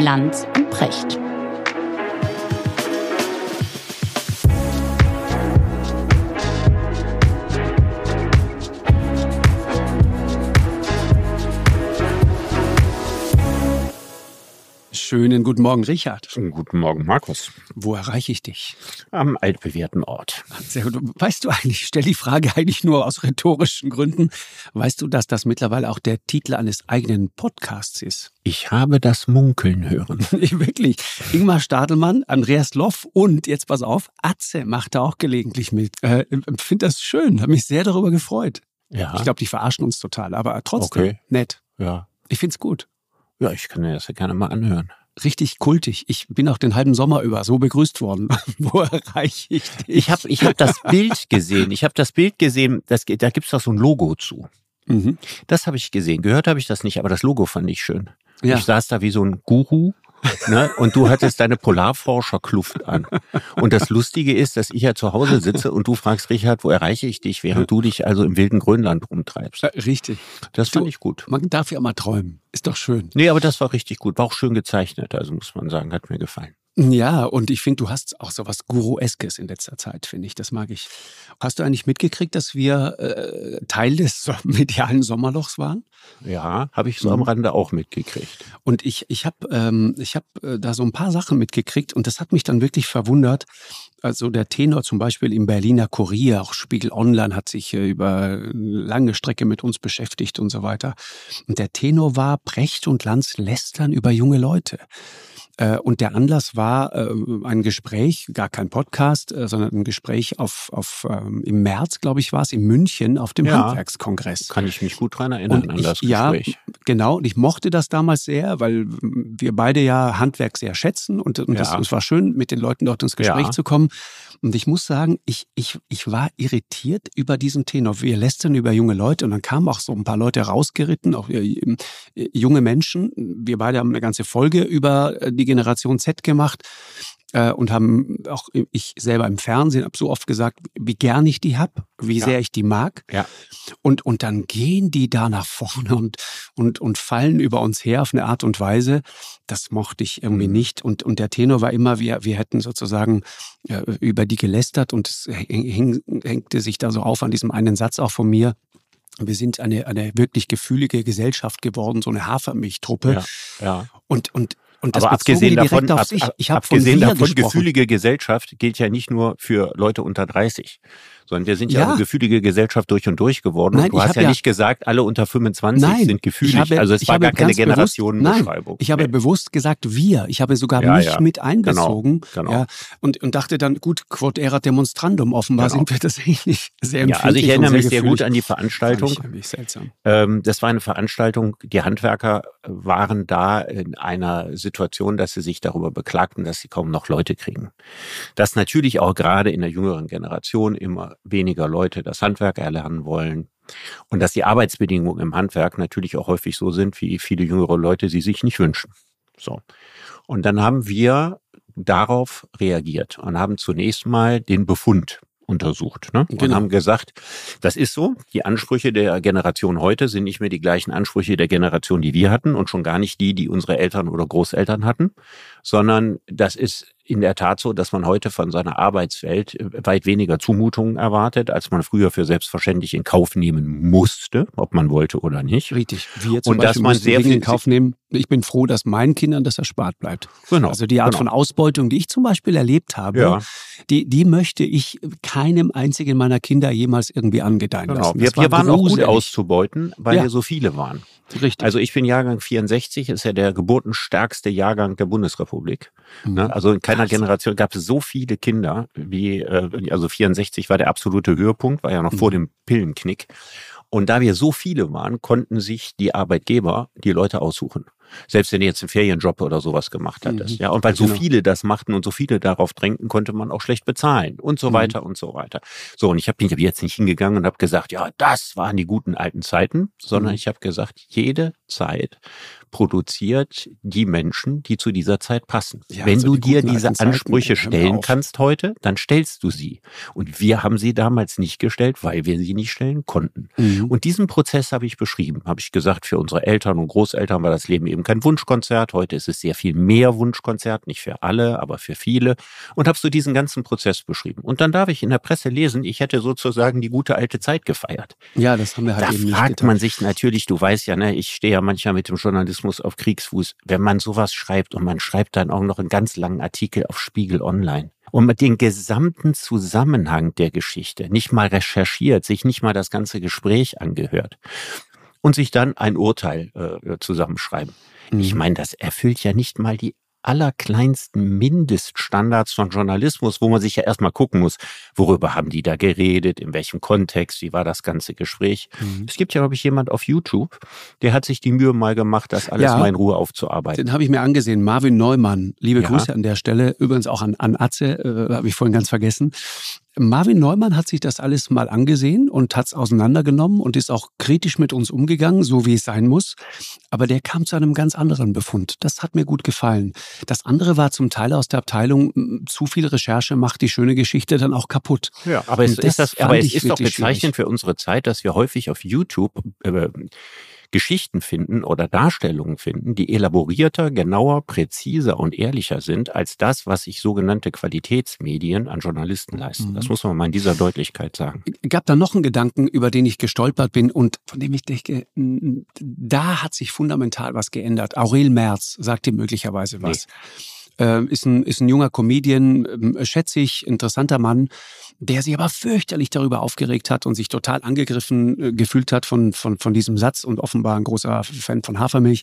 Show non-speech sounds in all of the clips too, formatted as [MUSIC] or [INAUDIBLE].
Lanz und Precht. Schönen guten Morgen, Richard. Guten Morgen, Markus. Wo erreiche ich dich? Am altbewährten Ort. Sehr gut. Weißt du eigentlich, ich stelle die Frage eigentlich nur aus rhetorischen Gründen. Weißt du, dass das mittlerweile auch der Titel eines eigenen Podcasts ist? Ich habe das Munkeln hören. [LAUGHS] Wirklich. Ingmar Stadelmann, Andreas Loff und, jetzt pass auf, Atze macht da auch gelegentlich mit. Äh, Finde das schön, habe mich sehr darüber gefreut. Ja. Ich glaube, die verarschen uns total, aber trotzdem Okay. nett. Ja. Ich find's gut. Ja, ich kann mir das ja gerne mal anhören. Richtig kultig. Ich bin auch den halben Sommer über so begrüßt worden. [LAUGHS] Wo erreiche ich dich? Ich habe ich hab das Bild gesehen. Ich habe das Bild gesehen, das, da gibt's doch so ein Logo zu. Mhm. Das habe ich gesehen. Gehört habe ich das nicht, aber das Logo fand ich schön. Ja. Ich saß da wie so ein Guru. Ne? Und du hattest deine Polarforscherkluft an. Und das Lustige ist, dass ich ja zu Hause sitze und du fragst, Richard, wo erreiche ich dich, während du dich also im wilden Grönland rumtreibst. Äh, Richtig. Das fand Du- ich gut. Man darf ja mal träumen. Ist doch schön. Nee, aber das war richtig gut. War auch schön gezeichnet, also muss man sagen, hat mir gefallen. Ja, und ich finde, du hast auch so was Guru-eskes in letzter Zeit, finde ich. Das mag ich. Hast du eigentlich mitgekriegt, dass wir äh, Teil des [LAUGHS] medialen Sommerlochs waren? Ja, habe ich so am Mhm. Rande auch mitgekriegt. Und ich, ich habe ähm, ich hab, äh, da so ein paar Sachen mitgekriegt und das hat mich dann wirklich verwundert. Also der Tenor zum Beispiel im Berliner Kurier, auch Spiegel Online hat sich äh, über lange Strecke mit uns beschäftigt und so weiter. Und der Tenor war, Brecht und Lanz lästern über junge Leute. Äh, Und der Anlass war äh, ein Gespräch, gar kein Podcast, äh, sondern ein Gespräch auf, auf ähm, im März, glaube ich, war es, in München auf dem Ja. Handwerkskongress. Kann ich mich gut dran erinnern Und an ich, das ja, Gespräch. genau. Und ich mochte das damals sehr, weil wir beide ja Handwerk sehr schätzen und, und das, Ja. es war schön, mit den Leuten dort ins Gespräch Ja. zu kommen. Und ich muss sagen, ich, ich, ich war irritiert über diesen Tenor. Wir lästern über junge Leute und dann kamen auch so ein paar Leute rausgeritten, auch junge Menschen. Wir beide haben eine ganze Folge über die Generation Z gemacht äh, und haben auch ich selber im Fernsehen hab so oft gesagt, wie gern ich die hab, wie Ja. sehr ich die mag. Ja. Und, und dann gehen die da nach vorne und, und, und fallen über uns her auf eine Art und Weise, das mochte ich irgendwie Mhm. nicht. Und, und der Tenor war immer, wir, wir hätten sozusagen äh, über die gelästert und es häng, hängte sich da so auf an diesem einen Satz auch von mir. Wir sind eine, eine wirklich gefühlige Gesellschaft geworden, so eine Hafermilchtruppe. Ja, ja. Und, und, und das Aber abgesehen davon, ab, ab, Ich habe von abgesehen davon, gesprochen. gefühlige Gesellschaft gilt ja nicht nur für Leute unter 30, sondern wir sind ja, Ja. eine gefühlige Gesellschaft durch und durch geworden. Nein, und du hast ja, ja- nicht gesagt, alle unter 25 Nein, sind gefühlig. habe- also es war gar keine Generationenbeschreibung. Nein, ich habe Nee. bewusst gesagt wir. Ich habe sogar Ja, mich mit einbezogen. genau. Ja, und, und dachte dann, gut, quod erat demonstrandum. Offenbar Genau. sind wir tatsächlich sehr ja, also ich empfindlich erinnere mich sehr gefühlig. gut an die Veranstaltung. Fand ich seltsam. Ähm, das war eine Veranstaltung, die Handwerker waren da in einer Situation, dass sie sich darüber beklagten, dass sie kaum noch Leute kriegen. Dass natürlich auch gerade in der jüngeren Generation immer weniger Leute das Handwerk erlernen wollen. Und dass die Arbeitsbedingungen im Handwerk natürlich auch häufig so sind, wie viele jüngere Leute sie sich nicht wünschen. So. Und dann haben wir darauf reagiert und haben zunächst mal den Befund untersucht ne? und Genau. haben gesagt, das ist so, die Ansprüche der Generation heute sind nicht mehr die gleichen Ansprüche der Generation, die wir hatten und schon gar nicht die, die unsere Eltern oder Großeltern hatten, sondern das ist in der Tat so, dass man heute von seiner Arbeitswelt äh, weit weniger Zumutungen erwartet, als man früher für selbstverständlich in Kauf nehmen musste, ob man wollte oder nicht. Richtig. Wir zum Und dass Beispiel man mussten sehr Dinge in viel- Kauf nehmen. Ich bin froh, dass meinen Kindern das erspart bleibt. Genau. Also die Art genau. von Ausbeutung, die ich zum Beispiel erlebt habe, Ja. die, die möchte ich keinem einzigen meiner Kinder jemals irgendwie angedeihen Genau. lassen. Wir, Das war wir waren auch gut auszubeuten, weil Ja. wir so viele waren. Richtig. Also ich bin Jahrgang 64, ist ja der geburtenstärkste Jahrgang der Bundesrepublik. Ne? Also in Wahnsinn. Generation gab es so viele Kinder wie, äh, also 64 war der absolute Höhepunkt, war ja noch vor Mhm. dem Pillenknick. Und da wir so viele waren, konnten sich die Arbeitgeber die Leute aussuchen. Selbst wenn du jetzt einen Ferienjob oder sowas gemacht hattest. Mhm. Ja, und weil so Genau. viele das machten und so viele darauf drängten, konnte man auch schlecht bezahlen und so Mhm. weiter und so weiter. So, und ich habe bin jetzt nicht hingegangen und habe gesagt, ja, das waren die guten alten Zeiten, sondern Mhm. ich habe gesagt, jede Zeit produziert die Menschen, die zu dieser Zeit passen. Ja, Wenn also du die dir diese Ansprüche stellen kannst heute, dann stellst du sie. Und wir haben sie damals nicht gestellt, weil wir sie nicht stellen konnten. Mhm. Und diesen Prozess habe ich beschrieben. Habe ich gesagt, für unsere Eltern und Großeltern war das Leben eben kein Wunschkonzert. Heute ist es sehr viel mehr Wunschkonzert, nicht für alle, aber für viele. Und habe so diesen ganzen Prozess beschrieben. Und dann darf ich in der Presse lesen, ich hätte sozusagen die gute alte Zeit gefeiert. Ja, das haben wir halt da eben nicht fragt getan. man sich natürlich, du weißt ja, ne, ich stehe ja manchmal mit dem Journalismus auf Kriegsfuß, wenn man sowas schreibt und man schreibt dann auch noch einen ganz langen Artikel auf Spiegel Online und mit den gesamten Zusammenhang der Geschichte nicht mal recherchiert, sich nicht mal das ganze Gespräch angehört und sich dann ein Urteil äh, zusammenschreiben. Ich Mhm. meine, das erfüllt ja nicht mal die allerkleinsten Mindeststandards von Journalismus, wo man sich ja erstmal gucken muss, worüber haben die da geredet, in welchem Kontext, wie war das ganze Gespräch. Mhm. Es gibt ja, glaube ich, jemand auf YouTube, der hat sich die Mühe mal gemacht, das alles Ja. mal in Ruhe aufzuarbeiten. Den habe ich mir angesehen. Marvin Neumann. Liebe Ja. Grüße an der Stelle. Übrigens auch an, an Atze, äh, habe ich vorhin ganz vergessen. Marvin Neumann hat sich das alles mal angesehen und hat es auseinandergenommen und ist auch kritisch mit uns umgegangen, so wie es sein muss. Aber der kam zu einem ganz anderen Befund. Das hat mir gut gefallen. Das andere war zum Teil aus der Abteilung, zu viel Recherche macht die schöne Geschichte dann auch kaputt. Ja, aber es das ist das, aber es ist doch bezeichnend für unsere Zeit, dass wir häufig auf YouTube äh, Geschichten finden oder Darstellungen finden, die elaborierter, genauer, präziser und ehrlicher sind als das, was sich sogenannte Qualitätsmedien an Journalisten leisten. Mhm. Das muss man mal in dieser Deutlichkeit sagen. gab da noch einen Gedanken, über den ich gestolpert bin und von dem ich denke, da hat sich fundamental was geändert. Aurel Merz sagt dir möglicherweise was. Ähm, ist, ein, ist ein junger Comedian, schätze ich, interessanter Mann, der sich aber fürchterlich darüber aufgeregt hat und sich total angegriffen äh, gefühlt hat von, von, von diesem Satz und offenbar ein großer Fan von Hafermilch.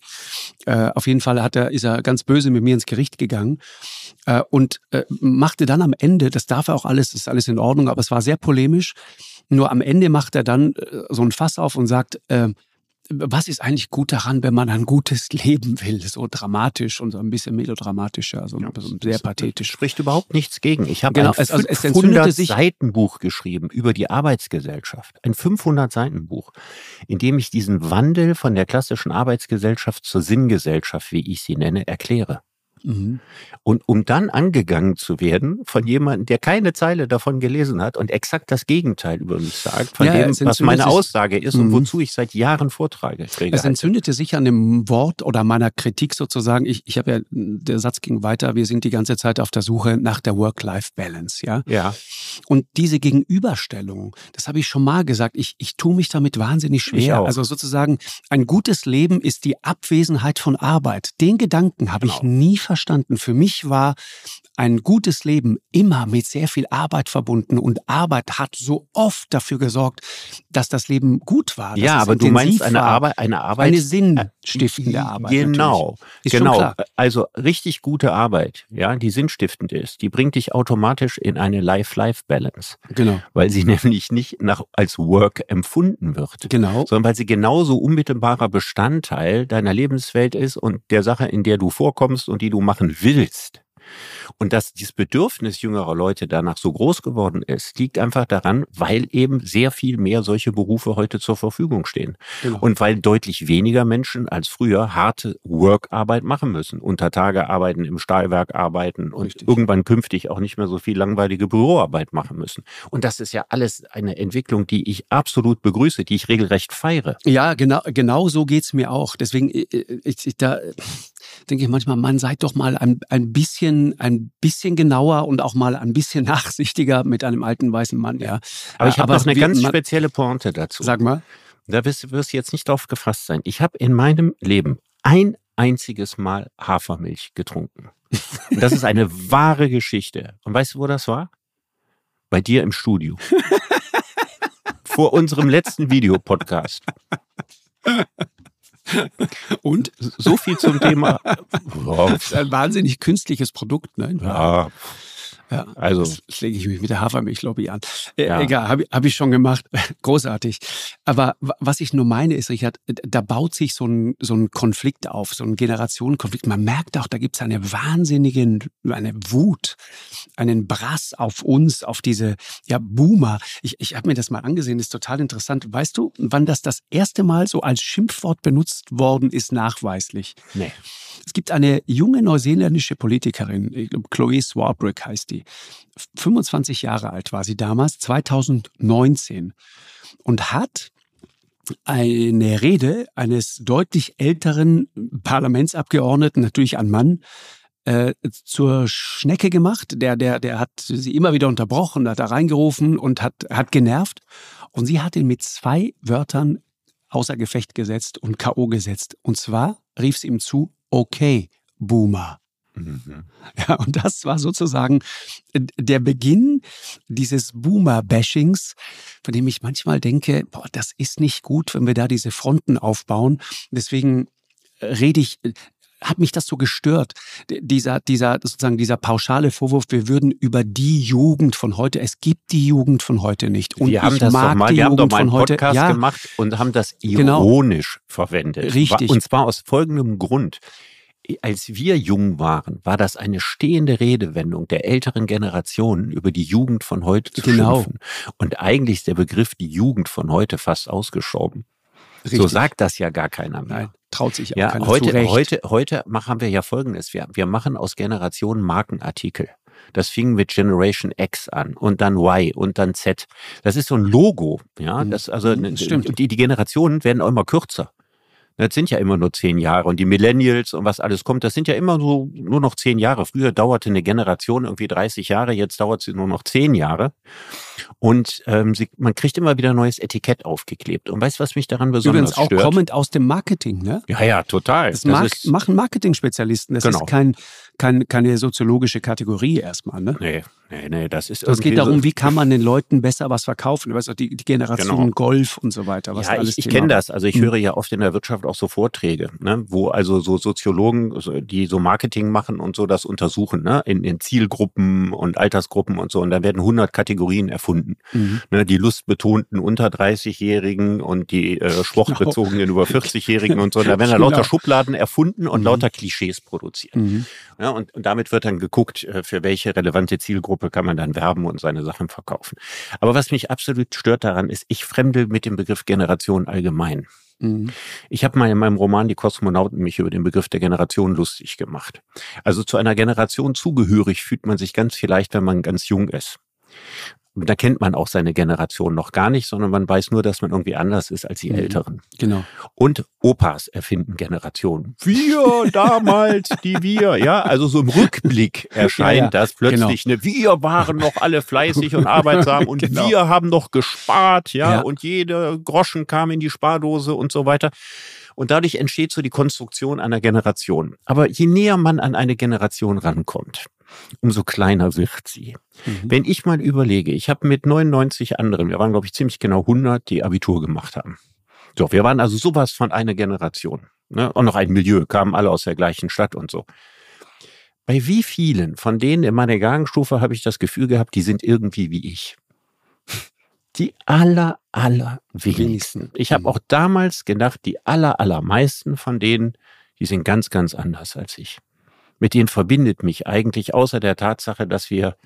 Äh, auf jeden Fall hat er, ist er ganz böse mit mir ins Gericht gegangen äh, und äh, machte dann am Ende, das darf er auch alles, ist alles in Ordnung, aber es war sehr polemisch. Nur am Ende macht er dann äh, so ein Fass auf und sagt, äh, was ist eigentlich gut daran, wenn man ein gutes Leben will? So dramatisch und so ein bisschen melodramatischer, also Ja, so sehr pathetisch. Spricht überhaupt nichts gegen. Ich habe Genau, ein es- also es 500 entzündete sich- Seiten Buch geschrieben über die Arbeitsgesellschaft. Ein 500 Seiten Buch, in dem ich diesen Wandel von der klassischen Arbeitsgesellschaft zur Sinngesellschaft, wie ich sie nenne, erkläre. Mhm. Und um dann angegangen zu werden von jemandem, der keine Zeile davon gelesen hat und exakt das Gegenteil über mich sagt, von Ja, dem, was meine Aussage ist und Mhm. wozu ich seit Jahren Vortrage kriege. Es entzündete sich an dem Wort oder meiner Kritik sozusagen. Ich, ich habe ja, der Satz ging weiter, wir sind die ganze Zeit auf der Suche nach der Work-Life-Balance, ja. ja, Und diese Gegenüberstellung, das habe ich schon mal gesagt, ich, ich tue mich damit wahnsinnig Ich schwer. Also sozusagen, ein gutes Leben ist die Abwesenheit von Arbeit. Den Gedanken habe ich Genau. nie verstanden. Für mich war ein gutes Leben immer mit sehr viel Arbeit verbunden und Arbeit hat so oft dafür gesorgt, dass das Leben gut war. ja, aber du meinst eine. Arbeit, eine Arbeit, Eine sinnstiftende Arbeit. Genau, genau. Also richtig gute Arbeit, ja, die sinnstiftend ist, die bringt dich automatisch in eine Life-Life-Balance, Genau. weil sie [LAUGHS] nämlich nicht nach, als Work empfunden wird, Genau. sondern weil sie genauso unmittelbarer Bestandteil deiner Lebenswelt ist und der Sache, in der du vorkommst und die du machen willst. Und dass dieses Bedürfnis jüngerer Leute danach so groß geworden ist, liegt einfach daran, weil eben sehr viel mehr solche Berufe heute zur Verfügung stehen. genau. Und weil deutlich weniger Menschen als früher harte Work-Arbeit machen müssen. Unter Tage arbeiten, im Stahlwerk arbeiten und Richtig. irgendwann künftig auch nicht mehr so viel langweilige Büroarbeit machen müssen. Und das ist ja alles eine Entwicklung, die ich absolut begrüße, die ich regelrecht feiere. Ja, genau, genau so geht's mir auch. Deswegen, ich, ich, ich, da äh, denke ich manchmal, man seid doch mal ein, ein bisschen, ein bisschen genauer und auch mal ein bisschen [LAUGHS] nachsichtiger mit einem alten weißen Mann, ja. Aber ich habe noch eine ganz man- spezielle Pointe dazu. Sag mal. Da wirst, du- wirst du jetzt nicht drauf gefasst sein. Ich habe in meinem Leben ein einziges Mal Hafermilch getrunken. Und das ist eine [LAUGHS] wahre Geschichte. Und weißt du, wo das war? Bei dir im Studio. [LAUGHS] Vor unserem letzten Videopodcast. Und? So viel zum Thema. Wow. Ein wahnsinnig künstliches Produkt, ne? Ja, Ja, also das lege ich mich mit der Hafermilchlobby an. Äh, Ja. Egal, habe hab ich schon gemacht. [LAUGHS] Großartig. Aber wa- was ich nur meine ist, Richard, da baut sich so ein, so ein Konflikt auf, so ein Generationenkonflikt. Man merkt auch, da gibt es eine wahnsinnige, eine Wut, einen Brass auf uns, auf diese ja, Boomer. Ich, ich habe mir das mal angesehen, ist total interessant. Weißt du, wann das das erste Mal so als Schimpfwort benutzt worden ist, nachweislich? nee. Es gibt eine junge neuseeländische Politikerin, ich glaube Chloe Swarbrick heißt die. 25 Jahre alt war sie damals, 2019. Und hat eine Rede eines deutlich älteren Parlamentsabgeordneten, natürlich ein Mann, äh, zur Schnecke gemacht. Der, der, der hat sie immer wieder unterbrochen, hat da reingerufen und hat, hat genervt. Und sie hat ihn mit zwei Wörtern außer Gefecht gesetzt und K.O. gesetzt. Und zwar rief sie ihm zu, okay, Boomer. Mhm. [LAUGHS] Ja, und das war sozusagen äh, der Beginn dieses Boomer-Bashings, von dem ich manchmal denke, boah, das ist nicht gut, wenn wir da diese Fronten aufbauen. Deswegen rede ich, hat mich das so gestört, dieser, dieser, sozusagen dieser pauschale Vorwurf, wir würden über die Jugend von heute, es gibt die Jugend von heute nicht. Und wir haben das doch mal, wir haben doch mal einen Podcast ja, gemacht und haben das genau. ironisch genau. verwendet. Richtig. Und zwar aus folgendem Grund als wir jung waren, war das eine stehende Redewendung der älteren Generationen über die Jugend von heute zu genau. schimpfen. Und eigentlich ist der Begriff die Jugend von heute fast ausgeschoben. Richtig. So sagt das ja gar keiner mehr. Nein, traut sich auch ja, keiner heute, zurecht. heute, heute machen wir ja Folgendes. Wir, wir machen aus Generationen Markenartikel. Das fing mit Generation X an und dann Y und dann Z. Das ist so ein Logo, ja. Mhm. Das also das stimmt. Die, die Generationen werden auch immer kürzer. Das sind ja immer nur zehn Jahre. Und die Millennials und was alles kommt, das sind ja immer so nur noch zehn Jahre. Früher dauerte eine Generation irgendwie 30 Jahre, jetzt dauert sie nur noch zehn Jahre. Und ähm, sie, man kriegt immer wieder neues Etikett aufgeklebt. Und weißt du, was mich daran besonders Übrigens auch stört? kommend aus dem Marketing, ne? Ja, ja, total. Das, das mag, ist, machen Marketing-Spezialisten. Das genau. ist kein, kein, keine soziologische Kategorie erstmal, ne? Nee, nee, nee, das ist Es geht darum, wie kann man den Leuten besser was verkaufen? Du weißt auch, die, die Generation genau. Golf und so weiter. Was ja, alles ich, ich kenne das. Also ich hm. höre ja oft in der Wirtschaft auch so Vorträge, ne, wo also so Soziologen, die so Marketing machen und so das untersuchen, ne, in, in Zielgruppen und Altersgruppen und so. Und da werden 100 Kategorien erfunden. Mhm. Ne, die lustbetonten unter 30-Jährigen und die äh, sportbezogenen genau. über 40-Jährigen und so. Da werden da [LAUGHS] lauter genau. Schubladen erfunden und mhm. lauter Klischees produziert. Mhm. Ja, und, und damit wird dann geguckt, äh, für welche relevante Zielgruppe kann man dann werben und seine Sachen verkaufen. Aber was mich absolut stört daran ist, ich fremdel mit dem Begriff Generation allgemein. Mhm. Ich habe mal in meinem Roman Die Kosmonauten mich über den Begriff der Generation lustig gemacht. Also zu einer Generation zugehörig fühlt man sich ganz vielleicht, wenn man ganz jung ist da kennt man auch seine Generation noch gar nicht, sondern man weiß nur, dass man irgendwie anders ist als die mhm. Älteren. Genau. Und Opas erfinden Generationen. Wir [LAUGHS] damals, die wir, ja, also so im Rückblick erscheint ja, ja. das plötzlich, genau. ne, wir waren noch alle fleißig und [LAUGHS] arbeitsam und genau. wir haben noch gespart, ja, ja, und jede Groschen kam in die Spardose und so weiter. Und dadurch entsteht so die Konstruktion einer Generation. Aber je näher man an eine Generation rankommt, umso kleiner wird sie. Mhm. Wenn ich mal überlege, ich habe mit 99 anderen, wir waren glaube ich ziemlich genau 100, die Abitur gemacht haben. So, wir waren also sowas von einer Generation. Ne? Und noch ein Milieu, kamen alle aus der gleichen Stadt und so. Bei wie vielen von denen in meiner Gangstufe habe ich das Gefühl gehabt, die sind irgendwie wie ich? Die aller, aller wenigsten. Ich habe mhm. auch damals gedacht, die aller, allermeisten von denen, die sind ganz, ganz anders als ich mit denen verbindet mich eigentlich, außer der Tatsache, dass wir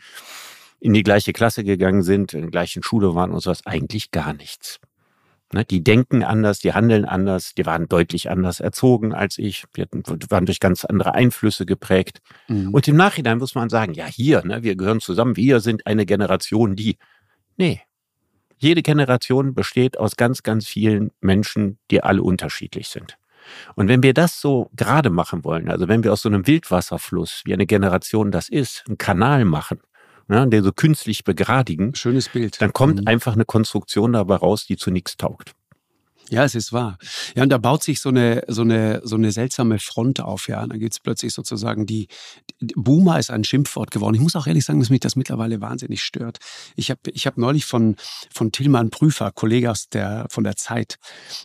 in die gleiche Klasse gegangen sind, in der gleichen Schule waren und sowas, eigentlich gar nichts. Ne, die denken anders, die handeln anders, die waren deutlich anders erzogen als ich, wir waren durch ganz andere Einflüsse geprägt. Mhm. Und im Nachhinein muss man sagen, ja hier, ne, wir gehören zusammen, wir sind eine Generation, die, nee, jede Generation besteht aus ganz, ganz vielen Menschen, die alle unterschiedlich sind. Und wenn wir das so gerade machen wollen, also wenn wir aus so einem Wildwasserfluss, wie eine Generation das ist, einen Kanal machen, ja, den so künstlich begradigen, schönes Bild, dann kommt mhm. einfach eine Konstruktion dabei raus, die zu nichts taugt. Ja, es ist wahr. Ja, und da baut sich so eine, so eine, so eine seltsame Front auf, ja. Dann gibt es plötzlich sozusagen die, die, Boomer ist ein Schimpfwort geworden. Ich muss auch ehrlich sagen, dass mich das mittlerweile wahnsinnig stört. Ich habe ich hab neulich von, von Tillmann Prüfer, Kollege aus der, von der Zeit,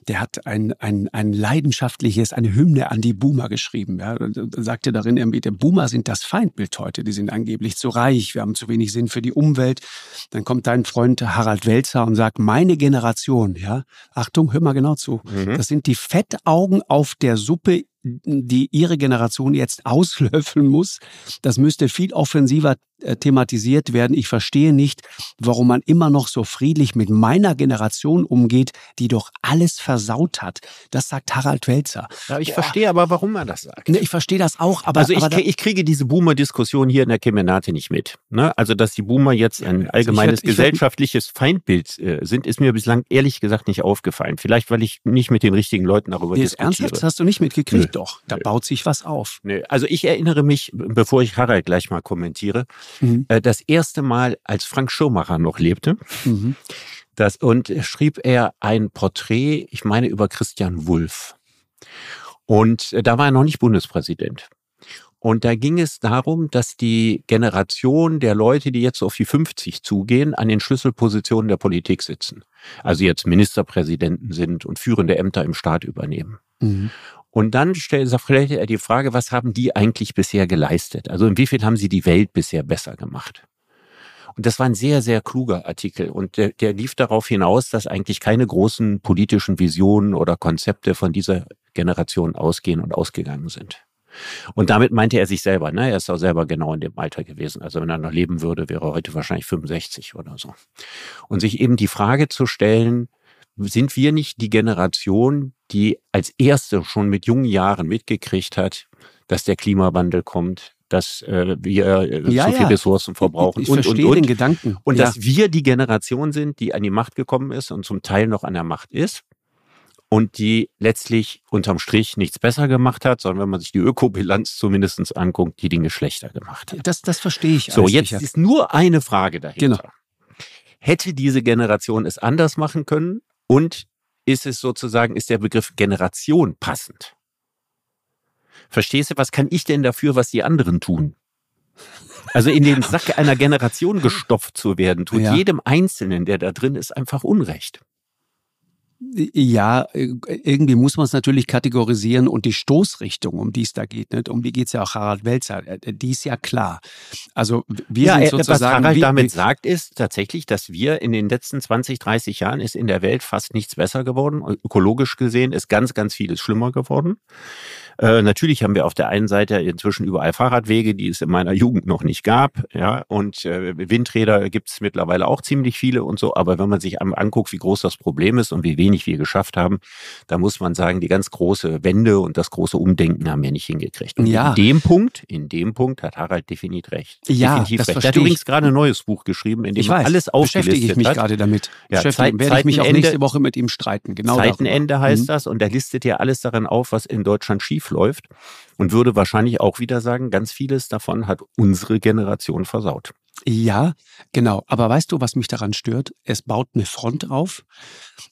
der hat ein, ein, ein leidenschaftliches, eine Hymne an die Boomer geschrieben, ja. Da sagte darin irgendwie, der Boomer sind das Feindbild heute. Die sind angeblich zu reich, wir haben zu wenig Sinn für die Umwelt. Dann kommt dein Freund Harald Welzer und sagt, meine Generation, ja. Achtung, hör mal genau zu. Mhm. Das sind die Fettaugen auf der Suppe, die ihre Generation jetzt [LAUGHS] auslöffeln muss. Das müsste viel offensiver thematisiert werden. Ich verstehe nicht, warum man immer noch so friedlich mit meiner Generation umgeht, die doch alles versaut hat. Das sagt Harald Welzer. Ja, ich Boah. verstehe aber, warum er das sagt. Ne, ich verstehe das auch. Aber, also ich, aber ich kriege diese Boomer-Diskussion hier in der Kemenate nicht mit. Ne? Also, dass die Boomer jetzt ein allgemeines werd, gesellschaftliches werd, Feindbild äh, sind, ist mir bislang ehrlich gesagt nicht aufgefallen. Vielleicht, weil ich nicht mit den richtigen Leuten darüber nee, diskutiere. Ernsthaft? Das hast du nicht mitgekriegt? Nö. Doch, da Nö. baut sich was auf. Also ich erinnere mich, bevor ich Harald gleich mal kommentiere, mhm. äh, das erste Mal, als Frank Schirmacher noch lebte, mhm. das, und schrieb er ein Porträt, ich meine, über Christian Wulff. Und äh, da war er noch nicht Bundespräsident. Und da ging es darum, dass die Generation der Leute, die jetzt auf die 50 zugehen, an den Schlüsselpositionen der Politik sitzen. Also jetzt Ministerpräsidenten sind und führende Ämter im Staat übernehmen. Mhm. Und dann stellt er die Frage, was haben die eigentlich bisher geleistet? Also inwiefern haben sie die Welt bisher besser gemacht? Und das war ein sehr, sehr kluger Artikel. Und der, der lief darauf hinaus, dass eigentlich keine großen politischen Visionen oder Konzepte von dieser Generation ausgehen und ausgegangen sind. Und damit meinte er sich selber, ne? Er ist auch selber genau in dem Alter gewesen. Also wenn er noch leben würde, wäre er heute wahrscheinlich 65 oder so. Und sich eben die Frage zu stellen, sind wir nicht die Generation, die als erste schon mit jungen Jahren mitgekriegt hat, dass der Klimawandel kommt, dass äh, wir äh, ja, zu viel Ressourcen verbrauchen ich, ich und, und, und. den Gedanken. Und ja. dass wir die Generation sind, die an die Macht gekommen ist und zum Teil noch an der Macht ist und die letztlich unterm Strich nichts besser gemacht hat, sondern wenn man sich die Ökobilanz zumindestens anguckt, die Dinge schlechter gemacht hat. Das, das verstehe ich. So, jetzt sicher. ist nur eine Frage dahinter. Genau. Hätte diese Generation es anders machen können und ist es sozusagen, ist der Begriff Generation passend? Verstehst du, was kann ich denn dafür, was die anderen tun? Also in den Sack einer Generation gestopft zu werden, tut ja. jedem Einzelnen, der da drin ist, einfach Unrecht. Ja, äh, irgendwie muss man es natürlich kategorisieren und die Stoßrichtung, um die es da geht, nicht? um die geht es ja auch Harald Welzer, äh, die ist ja klar. Also wir ja, sind sozusagen... Was Harald wie, damit sagt, ist tatsächlich, dass wir in den letzten 20, 30 Jahren ist in der Welt fast nichts besser geworden. Ökologisch gesehen ist ganz, ganz vieles schlimmer geworden. Äh, natürlich haben wir auf der einen Seite inzwischen überall Fahrradwege, die es in meiner Jugend noch nicht gab. Ja, und äh, Windräder gibt es mittlerweile auch ziemlich viele und so. Aber wenn man sich anguckt, wie groß das Problem ist und wie wenig wir geschafft haben, da muss man sagen, die ganz große Wende und das große Umdenken haben wir nicht hingekriegt. Und ja. in dem Punkt, in dem Punkt hat Harald definitiv recht. Ja, definitiv das recht. Er hat übrigens gerade ein neues Buch geschrieben, in dem ich weiß, alles aufgelistet beschäftige ich mich hat. gerade damit. Ja, Zeit, werde ich mich auch nächste Woche mit ihm streiten. Genau Zeitenende darüber. heißt mhm. das und er listet ja alles darin auf, was in Deutschland schief läuft und würde wahrscheinlich auch wieder sagen, ganz vieles davon hat unsere Generation versaut. Ja, genau. Aber weißt du, was mich daran stört? Es baut eine Front auf.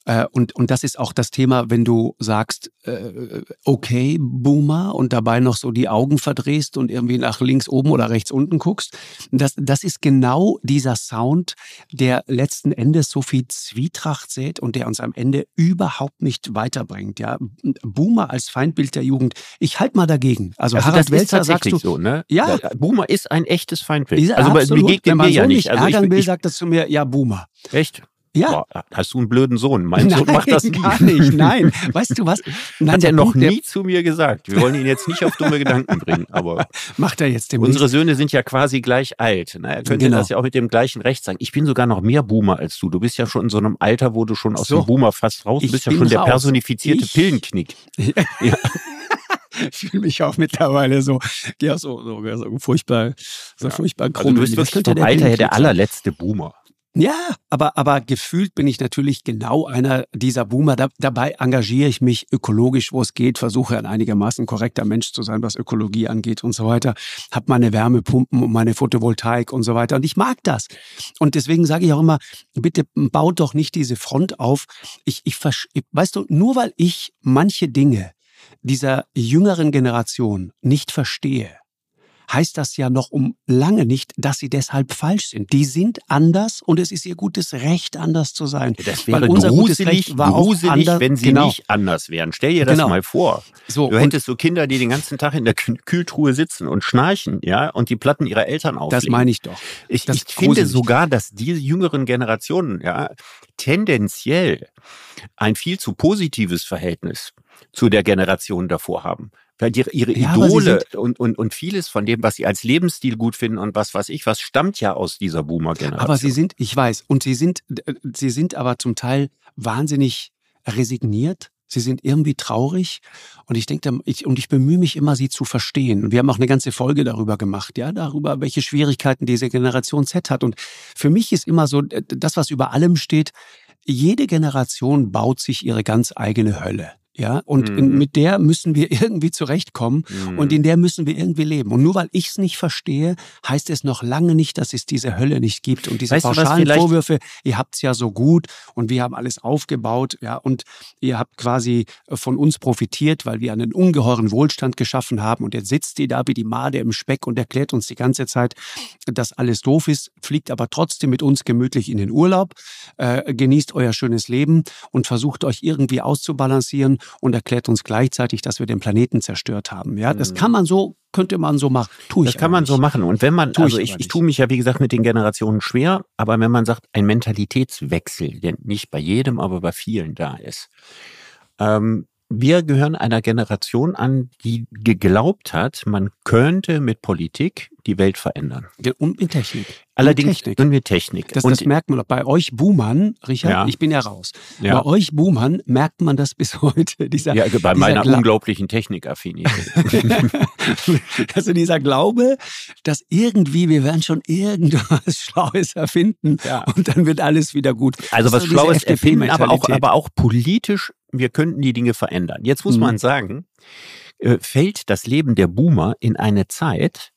Äh, und, und das ist auch das Thema, wenn du sagst, äh, okay, Boomer, und dabei noch so die Augen verdrehst und irgendwie nach links oben oder rechts unten guckst. Das, das ist genau dieser Sound, der letzten Endes so viel Zwietracht sät und der uns am Ende überhaupt nicht weiterbringt. Ja, Boomer als Feindbild der Jugend. Ich halte mal dagegen. Also, also Harald Welzer sagst du, so, ne? Ja, Boomer ist ein echtes Feindbild. Also absolut begegnet mir ja nicht. Also ärgern ich, will, sagt das zu mir, ja, Boomer. Echt? Ja. Boah, hast du einen blöden Sohn? Mein Sohn [LAUGHS] macht das nie. gar nicht. [LAUGHS] Nein. Weißt du was? Nein, Hat er noch nie zu mir gesagt. Wir wollen ihn jetzt nicht auf dumme Gedanken bringen, aber. [LAUGHS] Macht er jetzt demnächst. Unsere Söhne sind ja quasi gleich alt. Na, er könnte genau. das ja auch mit dem gleichen Recht sagen. Ich bin sogar noch mehr Boomer als du. Du bist ja schon in so einem Alter, wo du schon aus so. dem Boomer fast raus bist. Du bist ja schon raus. der personifizierte ich. Pillenknick. ja. [LAUGHS] ich fühle mich auch mittlerweile so, ja, so, so, so furchtbar, so ja. furchtbar krumm. Also du bist wirklich vom Alter her der allerletzte Boomer. Ja, aber, aber gefühlt bin ich natürlich genau einer dieser Boomer. Da, dabei engagiere ich mich ökologisch, wo es geht, versuche ein einigermaßen korrekter Mensch zu sein, was Ökologie angeht und so weiter. Hab meine Wärmepumpen und meine Photovoltaik und so weiter. Und ich mag das. Und deswegen sage ich auch immer, bitte baut doch nicht diese Front auf. Ich, ich, weißt du, nur weil ich manche Dinge dieser jüngeren Generation nicht verstehe, heißt das ja noch um lange nicht, dass sie deshalb falsch sind. Die sind anders und es ist ihr gutes Recht, anders zu sein. Das wäre Weil unser gruselig, war gruselig anders, wenn sie genau. nicht anders wären. Stell dir das genau. mal vor. So, du hättest so Kinder, die den ganzen Tag in der Kühltruhe sitzen und schnarchen, ja, und die Platten ihrer Eltern auflegen. Das meine ich doch. Ich, ich finde sogar, dass diese jüngeren Generationen, ja, tendenziell ein viel zu positives Verhältnis zu der Generation davor haben. Die, ihre Idole ja, und, und, und vieles von dem, was sie als Lebensstil gut finden und was weiß ich, was stammt ja aus dieser Boomer-Generation. Aber sie sind, ich weiß, und sie sind, sie sind aber zum Teil wahnsinnig resigniert Sie sind irgendwie traurig und ich denke, ich, und ich bemühe mich immer, sie zu verstehen. Und wir haben auch eine ganze Folge darüber gemacht, ja, darüber, welche Schwierigkeiten diese Generation Z hat. Und für mich ist immer so, das, was über allem steht, jede Generation baut sich ihre ganz eigene Hölle. Ja, und mhm. mit der müssen wir [LAUGHS] irgendwie zurechtkommen mhm. und in der müssen wir irgendwie leben. Und nur weil ich es nicht verstehe, heißt es noch lange nicht, dass es diese Hölle nicht gibt und diese weißt pauschalen Vorwürfe, ihr habt's ja so gut und wir haben alles aufgebaut, ja, und ihr habt quasi von uns profitiert, weil wir einen ungeheuren Wohlstand geschaffen haben und jetzt sitzt ihr da wie die Made im Speck und erklärt uns die ganze Zeit, dass alles doof ist, fliegt aber trotzdem mit uns gemütlich in den Urlaub, äh, genießt euer schönes Leben und versucht euch irgendwie auszubalancieren und erklärt uns gleichzeitig, dass wir den Planeten zerstört haben. Ja, das mhm. kann man so könnte man so machen. Tue ich das kann man nicht. so machen. Und wenn man, tue also ich, ich, ich tue mich ja, wie gesagt, mit den Generationen schwer, aber wenn man sagt, ein Mentalitätswechsel, der nicht bei jedem, aber bei vielen da ist, ähm, wir gehören einer Generation an, die geglaubt hat, man könnte mit Politik die Welt verändern. Und mit Technik. Allerdings Technik. und mit Technik. Das, das merkt man bei euch Boomern, Richard, ja. ich bin ja raus. Ja. Bei euch Boomern merkt man das bis [LAUGHS] heute. Dieser, ja, bei meiner Gla unglaublichen Technikaffinität. [LAUGHS] also dieser Glaube, dass irgendwie wir werden schon irgendwas [LAUGHS] Schlaues erfinden ja. und dann wird alles wieder gut. Also was Schlaues erfinden, aber auch, aber auch politisch wir könnten die Dinge verändern. Jetzt muss mhm. man sagen, äh, fällt das Leben der Boomer in eine Zeit,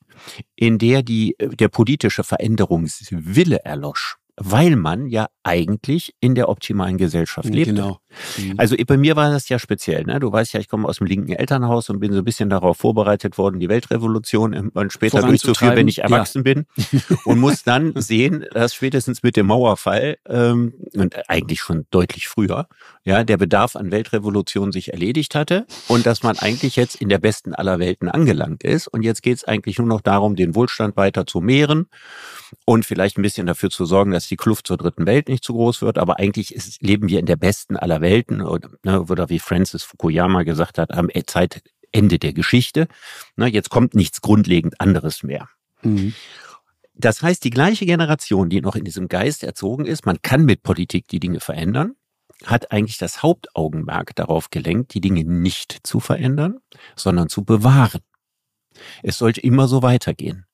in der die, äh, der politische Veränderungswille erlosch weil man ja eigentlich in der optimalen Gesellschaft lebt. Genau. Mhm. Also bei mir war das ja speziell. Ne? Du weißt ja, ich komme aus dem linken Elternhaus und bin so ein bisschen darauf vorbereitet worden, die Weltrevolution irgendwann später durchzuführen, wenn ich erwachsen ja. bin. [LAUGHS] und muss dann sehen, dass spätestens mit dem Mauerfall ähm, und eigentlich schon deutlich früher, ja, der Bedarf an Weltrevolution sich erledigt hatte und dass man eigentlich jetzt in der besten aller Welten angelangt ist. Und jetzt geht es eigentlich nur noch darum, den Wohlstand weiter zu mehren und vielleicht ein bisschen dafür zu sorgen, dass die Kluft zur dritten Welt nicht zu groß wird. Aber eigentlich ist, leben wir in der besten aller Welten oder, ne, oder wie Francis Fukuyama gesagt hat, am Zeitende der Geschichte. Ne, jetzt kommt nichts grundlegend anderes mehr. Mhm. Das heißt, die gleiche Generation, die noch in diesem Geist erzogen ist, man kann mit Politik die Dinge verändern, hat eigentlich das Hauptaugenmerk darauf gelenkt, die Dinge nicht zu verändern, sondern zu bewahren. Es sollte immer so weitergehen.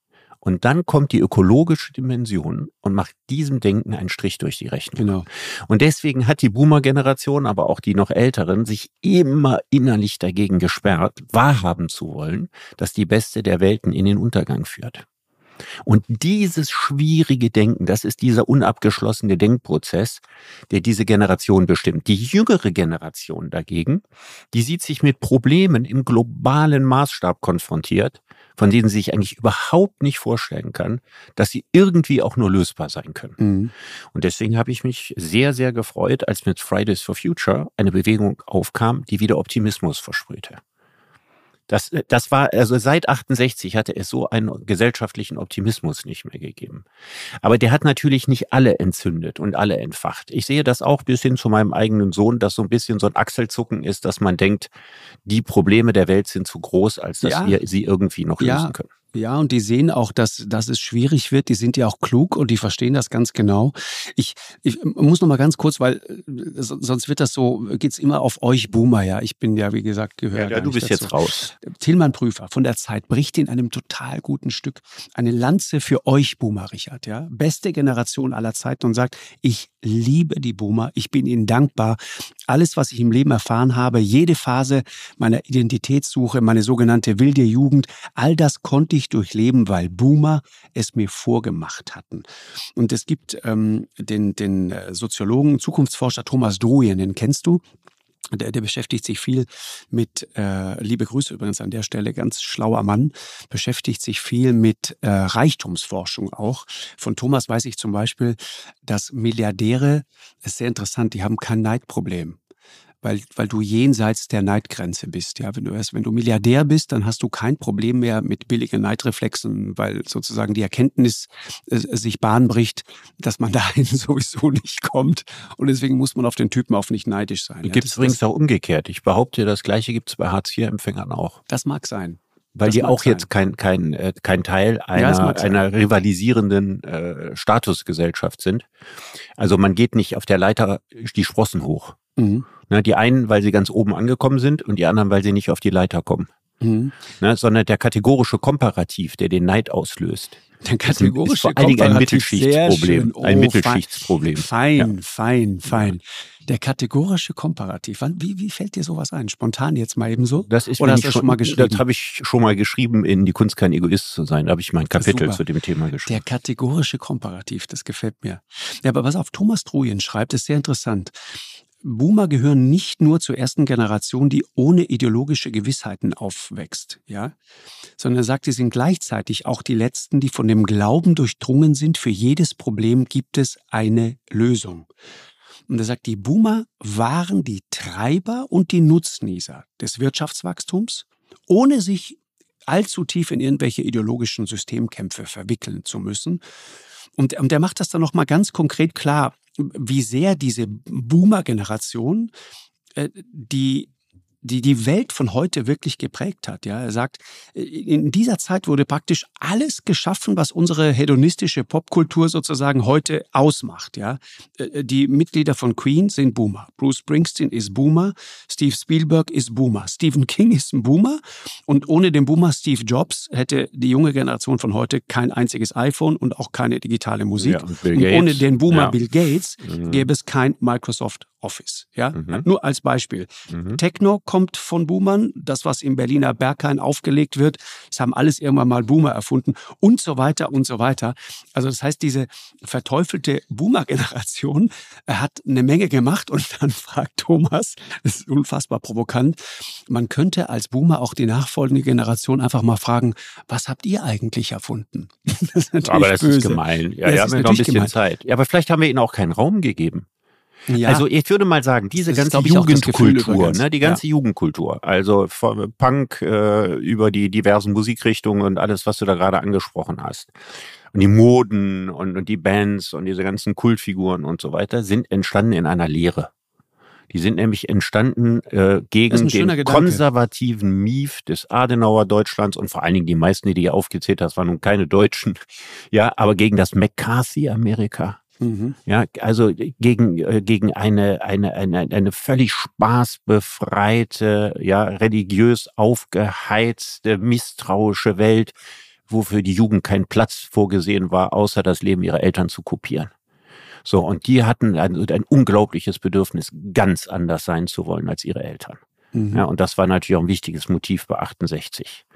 Und dann kommt die ökologische Dimension und macht diesem Denken einen Strich durch die Rechnung. Genau. Und deswegen hat die Boomer-Generation, aber auch die noch älteren, sich immer innerlich dagegen gesperrt, wahrhaben zu wollen, dass die beste der Welten in den Untergang führt. Und dieses schwierige Denken, das ist dieser unabgeschlossene Denkprozess, der diese Generation bestimmt. Die jüngere Generation dagegen, die sieht sich mit Problemen im globalen Maßstab konfrontiert, von denen sie sich eigentlich überhaupt nicht vorstellen kann, dass sie irgendwie auch nur lösbar sein können. Mhm. Und deswegen habe ich mich sehr, sehr gefreut, als mit Fridays for Future eine Bewegung aufkam, die wieder Optimismus versprühte. Das, äh, das war, also seit 68 hatte es so einen gesellschaftlichen Optimismus nicht mehr gegeben. Aber der hat natürlich nicht alle entzündet und alle entfacht. Ich sehe das auch bis hin zu meinem eigenen Sohn, dass so ein bisschen so ein Achselzucken ist, dass man denkt, die Probleme der Welt sind zu groß, als dass ja. wir sie irgendwie noch lösen ja. können. Ja, und die sehen auch, dass, dass es schwierig wird. Die sind ja auch klug und die verstehen das ganz genau. Ich, ich muss noch mal ganz kurz, weil äh, sonst wird das so, geht's immer auf euch Boomer, ja. Ich bin ja, wie gesagt, gehört. Ja, ja du bist dazu. jetzt raus. Tillmann Prüfer von der Zeit bricht in einem total guten Stück eine Lanze für euch Boomer, Richard, ja. Beste Generation aller Zeiten und sagt, ich liebe die Boomer, ich bin ihnen dankbar. Alles, was ich im Leben erfahren habe, jede Phase meiner Identitätssuche, meine sogenannte wilde Jugend, all das konnte ich durchleben, weil Boomer es mir vorgemacht hatten. Und es gibt ähm, den, den äh, Soziologen, Zukunftsforscher Thomas Druyen, den kennst du? Der, der beschäftigt sich viel mit, äh, liebe Grüße übrigens an der Stelle, ganz schlauer Mann, beschäftigt sich viel mit äh, Reichtumsforschung auch. Von Thomas weiß ich zum Beispiel, dass Milliardäre, ist sehr interessant, die haben kein Neidproblem weil, weil du jenseits der Neidgrenze bist. Ja, wenn du erst, wenn du Milliardär bist, dann hast du kein Problem mehr mit billigen Neidreflexen, weil sozusagen die Erkenntnis äh, sich Bahn bricht, dass man [LAUGHS] dahin sowieso nicht kommt. Und deswegen muss man auf den Typen auch nicht neidisch sein. Gibt es ja, übrigens auch umgekehrt. Ich behaupte, das Gleiche gibt es bei Hartz-IV-Empfängern auch. Das mag sein. Weil das die auch sein. jetzt kein, kein, äh, kein Teil einer, ja, einer rivalisierenden äh, Statusgesellschaft sind. Also man geht nicht auf der Leiter die Sprossen hoch. Mhm. Ne, die einen, weil sie ganz oben angekommen sind und die anderen, weil sie nicht auf die Leiter kommen. Mhm. Ne, sondern der kategorische Komparativ, der den Neid auslöst. Der kategorische ist vor allen Dingen ein Mittelschichtsproblem. Oh, ein Mittelschichtsproblem. Fein, ja. fein, fein. Der kategorische Komparativ. Wie, wie fällt dir sowas ein? Spontan jetzt mal eben so? Das ist Oder hast du schon, schon mal geschrieben? Das habe ich schon mal geschrieben in Die Kunst kein Egoist zu sein. Da habe ich mein Kapitel Super. zu dem Thema geschrieben. Der kategorische Komparativ, das gefällt mir. Ja, aber was auf Thomas Trujen schreibt, ist sehr interessant. Boomer gehören nicht nur zur ersten Generation, die ohne ideologische Gewissheiten aufwächst, ja, sondern er sagt, sie sind gleichzeitig auch die letzten, die von dem Glauben durchdrungen sind, für jedes Problem gibt es eine Lösung. Und er sagt, die Boomer waren die Treiber und die Nutznießer des Wirtschaftswachstums, ohne sich allzu tief in irgendwelche ideologischen Systemkämpfe verwickeln zu müssen. Und, und er macht das dann nochmal ganz konkret klar wie sehr diese Boomer-Generation äh, die die die Welt von heute wirklich geprägt hat. Ja, er sagt, in dieser Zeit wurde praktisch alles geschaffen, was unsere hedonistische Popkultur sozusagen heute ausmacht. Ja, äh, die Mitglieder von Queen sind Boomer, Bruce Springsteen ist Boomer, Steve Spielberg ist Boomer, Stephen King ist ein Boomer und ohne den Boomer Steve Jobs hätte die junge Generation von heute kein einziges iPhone und auch keine digitale Musik. Ja, und, und ohne den Boomer ja. Bill Gates mhm. gäbe es kein Microsoft Office. Ja, mhm. nur als Beispiel. Mhm. Techno kommt von Boomern. Das, was im Berliner Berghain aufgelegt wird, das haben alles irgendwann mal Boomer erfunden und so weiter und so weiter. Also das heißt, diese verteufelte Boomer-Generation hat eine Menge gemacht und dann [LAUGHS] fragt Thomas, das ist unfassbar provokant, man könnte als Boomer auch die nachfolgende Generation einfach mal fragen, was habt ihr eigentlich erfunden? [LAUGHS] Das aber das böse. ist gemein. Ja, ja, ja wir haben noch ein bisschen gemein. Zeit. Ja, aber vielleicht haben wir ihnen auch keinen Raum gegeben. Ja. Also ich würde mal sagen, diese das ganze Jugendkultur, ne, die ganze ja. Jugendkultur, also Punk äh, über die diversen Musikrichtungen und alles, was du da gerade angesprochen hast. Und die Moden und, und die Bands und diese ganzen Kultfiguren und so weiter sind entstanden in einer Lehre. Die sind nämlich entstanden äh, gegen den konservativen Mief des Adenauer Deutschlands und vor allen Dingen die meisten, die du hier aufgezählt hast, waren nun keine Deutschen. Ja, aber gegen das McCarthy Amerika. Mhm. Ja, also gegen, äh, gegen eine, eine, eine, eine völlig spaßbefreite, ja, religiös aufgeheizte, misstrauische Welt, wofür die Jugend kein Platz vorgesehen war, außer das Leben ihrer Eltern zu kopieren. So, und die hatten ein, ein unglaubliches Bedürfnis, ganz anders sein zu wollen als ihre Eltern. Mhm. Ja, und das war natürlich auch ein wichtiges Motiv bei 68.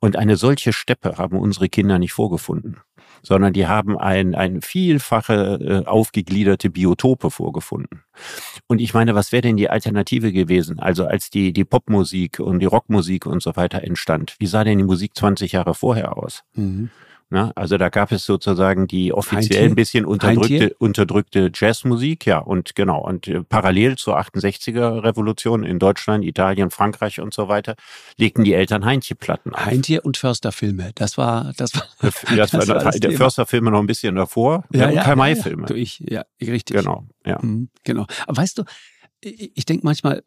Und eine solche Steppe haben unsere Kinder nicht vorgefunden sondern die haben ein, ein vielfache äh, aufgegliederte Biotope vorgefunden. Und ich meine, was wäre denn die Alternative gewesen? Also als die, die Popmusik und die Rockmusik und so weiter entstand, wie sah denn die Musik 20 Jahre vorher aus? Mhm. Na, also da gab es sozusagen die offiziell ein bisschen unterdrückte, unterdrückte Jazzmusik, ja, und genau, und äh, parallel zur 68er Revolution in Deutschland, Italien, Frankreich und so weiter, legten die Eltern Heintje-Platten auf. Heintje und Försterfilme, das war, das war, das, [LAUGHS] das war das der Försterfilme noch ein bisschen davor, ja, ja, Karl-May-Filme. Ja, ja. Ja, richtig. Genau, ja. Mhm, genau. Aber weißt du, ich, ich denke manchmal,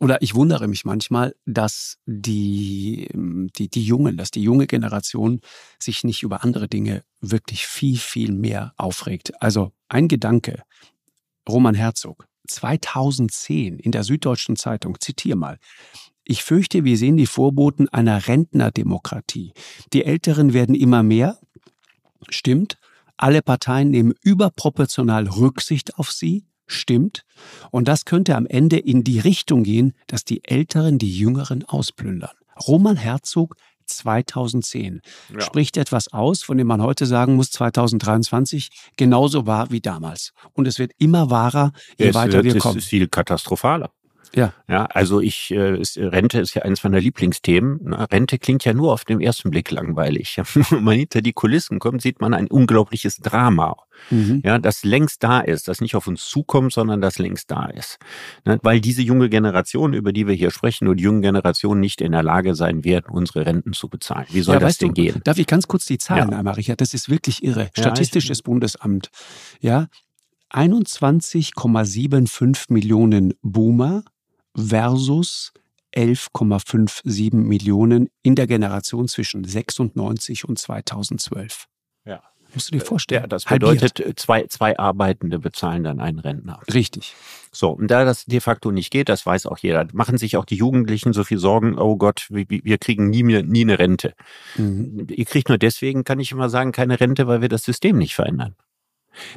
oder ich wundere mich manchmal, dass die, ähm, die, die Jungen, dass die junge Generation sich nicht über andere Dinge wirklich viel, viel mehr aufregt. Also ein Gedanke, Roman Herzog, 2010 in der Süddeutschen Zeitung, zitiere mal. Ich fürchte, wir sehen die Vorboten einer Rentnerdemokratie. Die Älteren werden immer mehr. Stimmt. Alle Parteien nehmen überproportional Rücksicht auf sie stimmt. Und das könnte am Ende in die Richtung gehen, dass die Älteren die Jüngeren ausplündern. Roman Herzog 2010 ja. spricht etwas aus, von dem man heute sagen muss, 2023 genauso wahr wie damals. Und es wird immer wahrer, je es weiter wir es kommen. Es ist viel katastrophaler. Ja. Ja, also ich, äh, ist, Rente ist ja eines meiner Lieblingsthemen. Na, Rente klingt ja nur auf den ersten Blick langweilig. Wenn [LAUGHS] man hinter die Kulissen kommt, sieht man ein unglaubliches Drama. Mhm. Ja, das längst da ist, das nicht auf uns zukommt, sondern das längst da ist. Weil diese junge Generation, über die wir hier sprechen, und die junge Generation nicht in der Lage sein werden, unsere Renten zu bezahlen. Wie soll ja, das denn du, gehen? Darf ich ganz kurz die Zahlen Ja. einmal, Richard? Das ist wirklich irre. Ja, Statistisches Bundesamt. Ja, 21,75 Millionen Boomer versus 11,57 Millionen in der Generation zwischen 96 und 2012. Ja. Musst du dir vorstellen. Ja, das bedeutet, äh, zwei, zwei Arbeitende bezahlen dann einen Rentner. Richtig. So, und da das de facto nicht geht, das weiß auch jeder, machen sich auch die Jugendlichen so viel Sorgen, oh Gott, wir, wir kriegen nie, mehr- nie eine Rente. Mhm. Ihr kriegt nur deswegen, kann ich immer sagen, keine Rente, weil wir das System nicht verändern.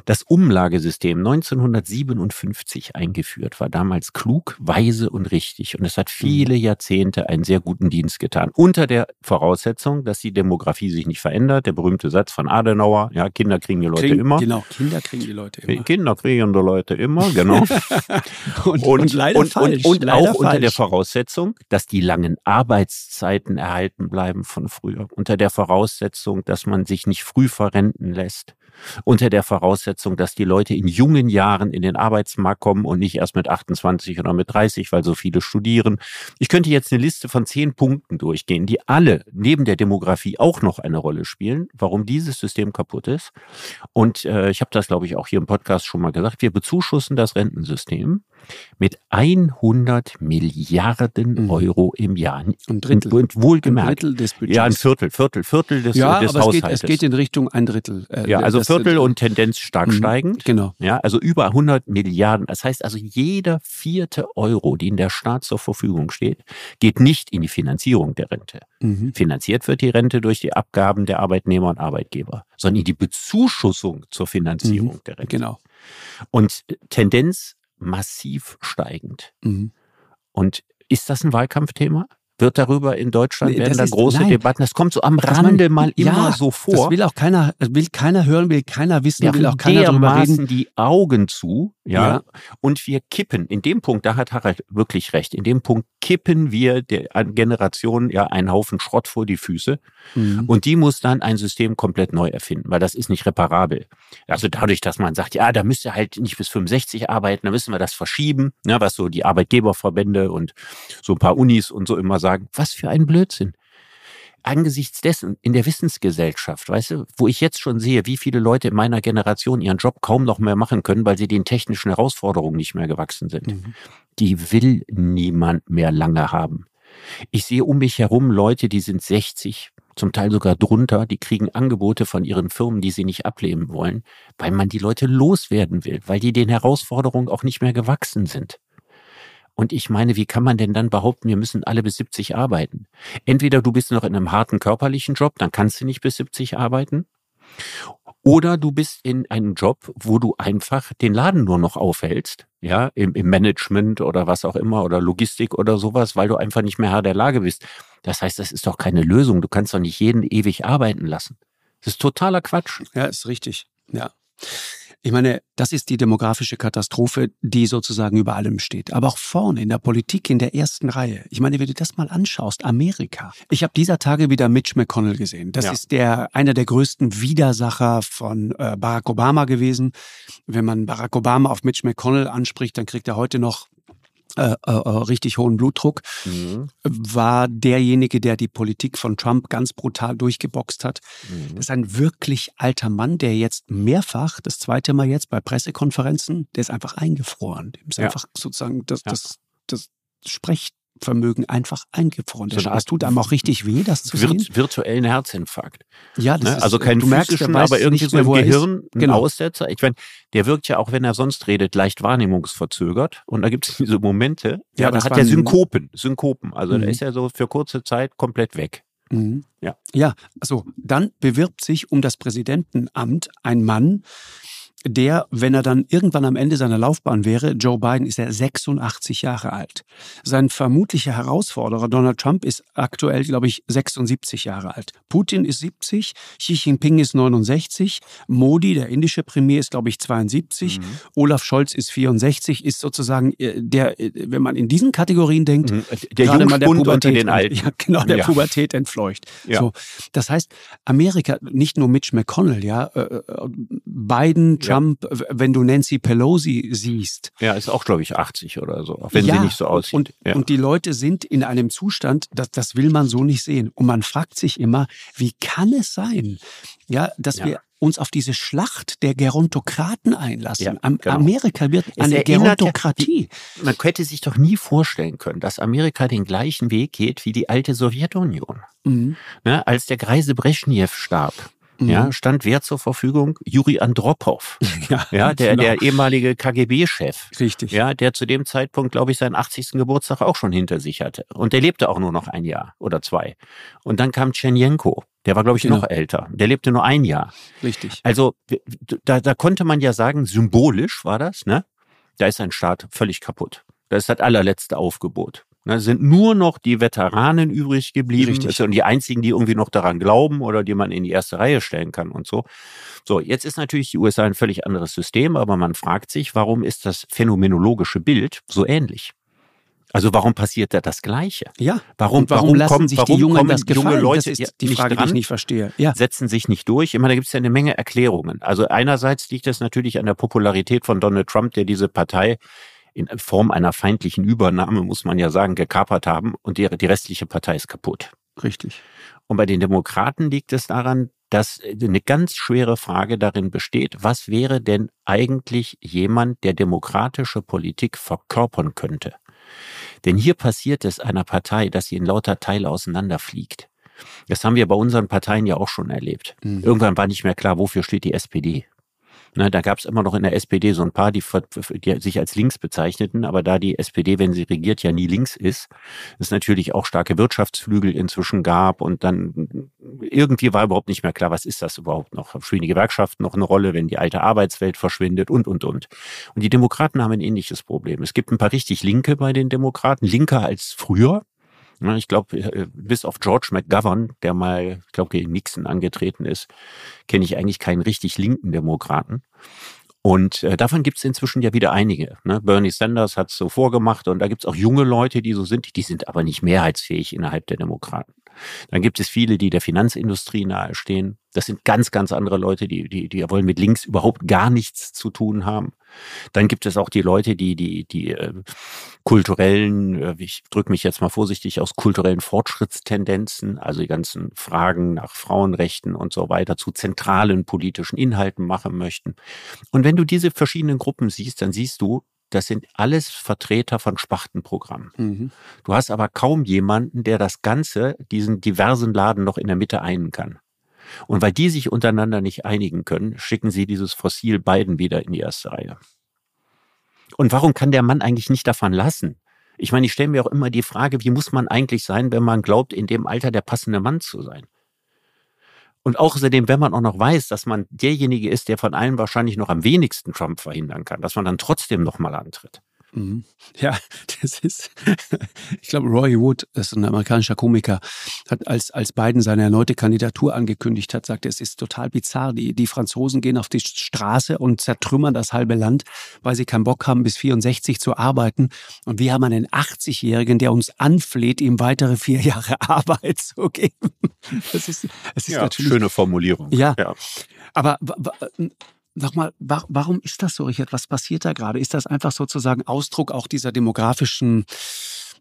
Das Umlagesystem 1957 eingeführt war damals klug, weise und richtig. Und es hat viele Jahrzehnte einen sehr guten Dienst getan. Unter der Voraussetzung, dass die Demografie sich nicht verändert. Der berühmte Satz von Adenauer, ja, Kinder kriegen die Leute Kriegen- immer. Genau, Kinder kriegen die Leute immer. Kinder kriegen die Leute immer, genau. [LAUGHS] Und, und, leider und, falsch. Und, und leider auch unter falsch. der Voraussetzung, dass die langen Arbeitszeiten erhalten bleiben von früher. Unter der Voraussetzung, dass man sich nicht früh verrenten lässt. Unter der Voraussetzung, dass die Leute in jungen Jahren in den Arbeitsmarkt kommen und nicht erst mit 28 oder mit 30, weil so viele studieren. Ich könnte jetzt eine Liste von zehn Punkten durchgehen, die alle neben der Demografie auch noch eine Rolle spielen, warum dieses System kaputt ist. Und äh, ich habe das, glaube ich, auch hier im Podcast schon mal gesagt. Wir bezuschussen das Rentensystem mit 100 Milliarden Mhm. Euro im Jahr. Ein Drittel. Und Ein wohlgemerkt. Drittel des Budgets. Ja, ein Viertel, Viertel, Viertel des, ja, des aber es geht, Haushaltes. es geht in Richtung ein Drittel. äh, ja, also Viertel und Tendenz stark Mhm. steigend. Genau. Ja, also über 100 Milliarden. Das heißt also, jeder vierte Euro, den der Staat zur Verfügung steht, geht nicht in die Finanzierung der Rente. Mhm. Finanziert wird die Rente durch die Abgaben der Arbeitnehmer und Arbeitgeber, sondern in die Bezuschussung zur Finanzierung der Rente. Genau. Und Tendenz massiv steigend. Mhm. Und ist das ein Wahlkampfthema? Wird darüber in Deutschland, Nee, werden das da große nein. Debatten? Das kommt so am Rande mal immer ja, so Das vor. will auch keiner, will keiner hören, will keiner wissen, Wir will auch keiner dermaßen reden. die Augen zu, ja, Ja. und wir kippen. In dem Punkt, da hat Harald wirklich recht. In dem Punkt kippen wir der Generation ja einen Haufen Schrott vor die Füße Mhm. und die muss dann ein System komplett neu erfinden, weil das ist nicht reparabel. Also dadurch, dass man sagt, ja, da müsst ihr halt nicht bis 65 arbeiten, da müssen wir das verschieben, ne, was so die Arbeitgeberverbände und so ein paar Unis und so immer sagen. Was für ein Blödsinn. Angesichts dessen, in der Wissensgesellschaft, weißt du, wo ich jetzt schon sehe, wie viele Leute in meiner Generation ihren Job kaum noch mehr machen können, weil sie den technischen Herausforderungen nicht mehr gewachsen sind Mhm. die will niemand mehr lange haben. Ich sehe um mich herum Leute, die sind 60, zum Teil sogar drunter, die kriegen Angebote von ihren Firmen, die sie nicht ablehnen wollen, weil man die Leute loswerden will, weil die den Herausforderungen auch nicht mehr gewachsen sind. Und ich meine, wie kann man denn dann behaupten, wir müssen alle bis 70 arbeiten? Entweder du bist noch in einem harten körperlichen Job, dann kannst du nicht bis 70 arbeiten. Oder du bist in einem Job, wo du einfach den Laden nur noch aufhältst, ja, im, im Management oder was auch immer oder Logistik oder sowas, weil du einfach nicht mehr Herr der Lage bist. Das heißt, das ist doch keine Lösung. Du kannst doch nicht jeden ewig arbeiten lassen. Das ist totaler Quatsch. Ja, ist richtig. Ja. Ich meine, das ist die demografische Katastrophe, die sozusagen über allem steht. Aber auch vorne in der Politik in der ersten Reihe. Ich meine, wenn du das mal anschaust, Amerika. Ich habe dieser Tage wieder Mitch McConnell gesehen. Das Ja. ist der einer der größten Widersacher von äh, Barack Obama gewesen. Wenn man Barack Obama auf Mitch McConnell anspricht, dann kriegt er heute noch äh, äh, äh, richtig hohen Blutdruck war derjenige, der die Politik von Trump ganz brutal durchgeboxt hat. Mhm. Das ist ein wirklich alter Mann, der jetzt mehrfach, das zweite Mal jetzt bei Pressekonferenzen, der ist einfach eingefroren. Dem ist Ja. einfach sozusagen das, Ja. das, das Sprechvermögen einfach eingefroren. So Das tut einem auch richtig weh, das zu sehen. Virt virtuellen Herzinfarkt. Ja, das Ne? ist, Also keinen du merkst, physischen, weiß aber irgendwie so im ist. Gehirn ein Genau. Aussetzer. Ich meine, der wirkt ja auch, wenn er sonst redet, leicht wahrnehmungsverzögert. Und da gibt es diese Momente, Ja, ja, da hat er ein- Synkopen. Synkopen. Also da Mhm. ist er so für kurze Zeit komplett weg. Mhm. Ja. Ja, also dann bewirbt sich um das Präsidentenamt ein Mann, der, wenn er dann irgendwann am Ende seiner Laufbahn wäre, Joe Biden ist er 86 Jahre alt. Sein vermutlicher Herausforderer Donald Trump ist aktuell, glaube ich, 76 Jahre alt. Putin ist 70, Xi Jinping ist 69, Modi, der indische Premier, ist, glaube ich, 72, mhm. Olaf Scholz ist 64, ist sozusagen äh, der, äh, wenn man in diesen Kategorien denkt, mhm. der Jungspund der Pubertät, den Alten. [LAUGHS] Ja, genau, der ja. Pubertät entfleucht. Ja. So, das heißt, Amerika, nicht nur Mitch McConnell, ja, äh, Biden, Trump, ja. wenn du Nancy Pelosi siehst. Ja, ist auch, glaube ich, 80 oder so, wenn ja, sie nicht so aussieht. Und, ja. und die Leute sind in einem Zustand, das, das will man so nicht sehen. Und man fragt sich immer, wie kann es sein, ja, dass wir uns auf diese Schlacht der Gerontokraten einlassen. Ja, genau. Amerika wird eine Gerontokratie. man hätte sich doch nie vorstellen können, dass Amerika den gleichen Weg geht wie die alte Sowjetunion. Mhm. Ne, als der Greise Brezhnev starb, Mhm. Ja, stand wer zur Verfügung? Juri Andropov. [LAUGHS] Ja, ja der, genau. der ehemalige KGB-Chef. Richtig. Ja, der zu dem Zeitpunkt, glaube ich, seinen 80. Geburtstag auch schon hinter sich hatte. Und der lebte auch nur noch ein Jahr oder zwei. Und dann kam Tschernjenko. Der war, glaube ich, genau. noch älter. Der lebte nur ein Jahr. Richtig. Also, da, da konnte man ja sagen, symbolisch war das, ne? Da ist ein Staat völlig kaputt. Das ist das allerletzte Aufgebot. Ne, sind nur noch die Veteranen übrig geblieben. Richtig. Das sind die einzigen, die irgendwie noch daran glauben oder die man in die erste Reihe stellen kann und so. So, jetzt ist natürlich die USA ein völlig anderes System, aber man fragt sich, warum ist das phänomenologische Bild so ähnlich? Also warum passiert da das Gleiche? Ja. Warum, warum, warum lassen kommen, sich warum die Jungen das gefallen? junge Leute das ist die Frage, dran, die ich nicht verstehe. Ja. Setzen sich nicht durch. Ich meine, da gibt es ja eine Menge Erklärungen. Also einerseits liegt das natürlich an der Popularität von Donald Trump, der diese Partei in Form einer feindlichen Übernahme, muss man ja sagen, gekapert haben und die, die restliche Partei ist kaputt. Richtig. Und bei den Demokraten liegt es daran, dass eine ganz schwere Frage darin besteht, was wäre denn eigentlich jemand, der demokratische Politik verkörpern könnte? Denn hier passiert es einer Partei, dass sie in lauter Teile auseinanderfliegt. Das haben wir bei unseren Parteien ja auch schon erlebt. Mhm. Irgendwann war nicht mehr klar, wofür steht die SPD. Ne, da gab es immer noch in der SPD so ein paar, die, die, sich als links bezeichneten, aber da die SPD, wenn sie regiert, ja nie links ist, es natürlich auch starke Wirtschaftsflügel inzwischen gab und dann irgendwie war überhaupt nicht mehr klar, was ist das überhaupt noch? Spielen die Gewerkschaften noch eine Rolle, wenn die alte Arbeitswelt verschwindet und, und, und. Und die Demokraten haben ein ähnliches Problem. Es gibt ein paar richtig Linke bei den Demokraten, linker als früher, ich glaube, äh, bis auf George McGovern, der mal, ich glaube, gegen Nixon angetreten ist, kenne ich eigentlich keinen richtig linken Demokraten. Und äh, davon gibt es inzwischen ja wieder einige. Ne? Bernie Sanders hat es so vorgemacht und da gibt es auch junge Leute, die so sind, die sind aber nicht mehrheitsfähig innerhalb der Demokraten. Dann gibt es viele, die der Finanzindustrie nahestehen. Das sind ganz, ganz andere Leute, die, die, die wollen mit links überhaupt gar nichts zu tun haben. Dann gibt es auch die Leute, die die die äh, kulturellen, äh, ich drücke mich jetzt mal vorsichtig aus kulturellen Fortschrittstendenzen, also die ganzen Fragen nach Frauenrechten und so weiter zu zentralen politischen Inhalten machen möchten. Und wenn du diese verschiedenen Gruppen siehst, dann siehst du, das sind alles Vertreter von Spachtenprogrammen. Mhm. Du hast aber kaum jemanden, der das Ganze, diesen diversen Laden noch in der Mitte einen kann. Und weil die sich untereinander nicht einigen können, schicken sie dieses Fossil beiden wieder in die erste Reihe. Und warum kann der Mann eigentlich nicht davon lassen? Ich meine, ich stelle mir auch immer die Frage, wie muss man eigentlich sein, wenn man glaubt, in dem Alter der passende Mann zu sein? Und außerdem, wenn man auch noch weiß, dass man derjenige ist, der von allen wahrscheinlich noch am wenigsten Trump verhindern kann, dass man dann trotzdem nochmal antritt. Mhm. Ja, [LAUGHS] das ist, [LAUGHS] ich glaube, Roy Wood, das ist ein amerikanischer Komiker, hat als, als Biden seine erneute Kandidatur angekündigt hat, sagte, es ist total bizarr. Die, die Franzosen gehen auf die Straße und zertrümmern das halbe Land, weil sie keinen Bock haben, bis 64 zu arbeiten. Und wir haben einen 80-Jährigen, der uns anfleht, ihm weitere vier [LAUGHS] Jahre Arbeit zu geben. Das ist, das ist ja, natürlich. Schöne Formulierung. Ja. ja. Aber Sag mal, warum ist das so, Richard? Was passiert da gerade? Ist das einfach sozusagen Ausdruck auch dieser demografischen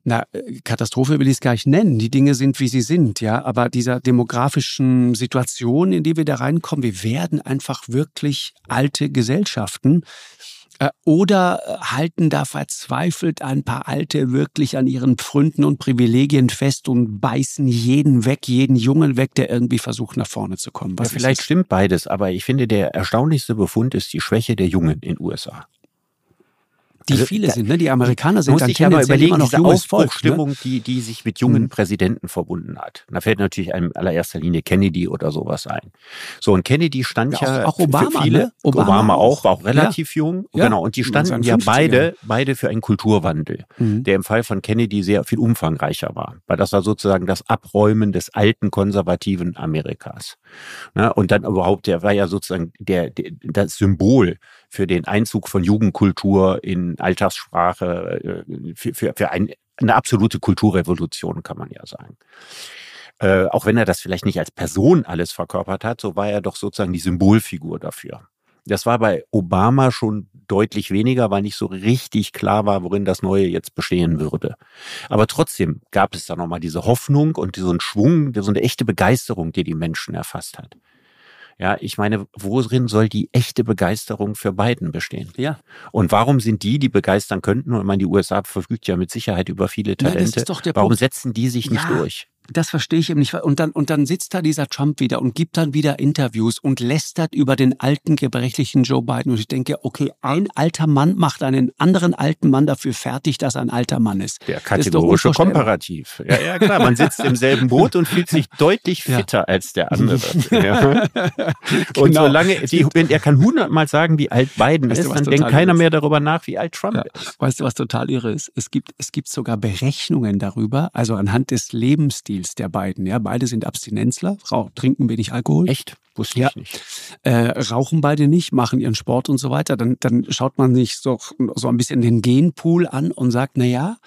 na, Katastrophe will ich es gar nicht nennen. Die Dinge sind, wie sie sind, ja. Aber dieser demografischen Situation, in die wir da reinkommen, wir werden einfach wirklich alte Gesellschaften. Äh, oder äh, halten da verzweifelt ein paar Alte wirklich an ihren Pfründen und Privilegien fest und beißen jeden weg, jeden Jungen weg, der irgendwie versucht, nach vorne zu kommen? Ja, vielleicht stimmt beides, aber ich finde, der erstaunlichste Befund ist die Schwäche der Jungen in den USA. Die also, viele da, sind. Ne? Die Amerikaner sind muss dann ich aber überlegen, noch diese Aufbruchstimmung, ne? die, die sich mit jungen mhm. Präsidenten verbunden hat. Da fällt natürlich einem allererster Linie Kennedy oder sowas ein. So, und Kennedy stand ja, ja auch, auch Obama, für viele, ne? Obama, Obama, auch, war auch relativ ja. jung. Ja. Genau, und die standen ja beide, beide für einen Kulturwandel, mhm. der im Fall von Kennedy sehr viel umfangreicher war. Weil das war sozusagen das Abräumen des alten konservativen Amerikas. Ne? Und dann überhaupt, der war ja sozusagen der, der, das Symbol für den Einzug von Jugendkultur in Alltagssprache, äh, für, für, für ein, eine absolute Kulturrevolution, kann man ja sagen. Äh, auch wenn er das vielleicht nicht als Person alles verkörpert hat, so war er doch sozusagen die Symbolfigur dafür. Das war bei Obama schon deutlich weniger, weil nicht so richtig klar war, worin das Neue jetzt bestehen würde. Aber trotzdem gab es da nochmal diese Hoffnung und einen Schwung, so eine echte Begeisterung, die die Menschen erfasst hat. Ja, ich meine, worin soll die echte Begeisterung für Biden bestehen? Ja. Und warum sind die, die begeistern könnten, und ich meine, die USA verfügt ja mit Sicherheit über viele Talente, ja, das ist doch der warum Punkt. setzen die sich nicht ja, durch? Das verstehe ich eben nicht. Und dann, und dann sitzt da dieser Trump wieder und gibt dann wieder Interviews und lästert über den alten, gebrechlichen Joe Biden. Und ich denke, okay, ein alter Mann macht einen anderen alten Mann dafür fertig, dass er ein alter Mann ist. Der kategorische ist Komparativ. Ja, ja, klar. Man sitzt im selben Boot und fühlt sich [LAUGHS] deutlich fitter ja. als der andere. Ja. [LAUGHS] Und genau. solange, die, er kann hundertmal sagen, wie alt Biden weißt ist, dann denkt keiner ist? mehr darüber nach, wie alt Trump ist. Weißt du, was total irre ist? Es gibt, es gibt sogar Berechnungen darüber, also anhand des Lebensstils Lebensstils der beiden. Ja, beide sind Abstinenzler, trinken wenig Alkohol. Echt? Wusste ja. ich nicht. Äh, rauchen beide nicht, machen ihren Sport und so weiter. Dann, dann schaut man sich so, so ein bisschen den Genpool an und sagt, na ja,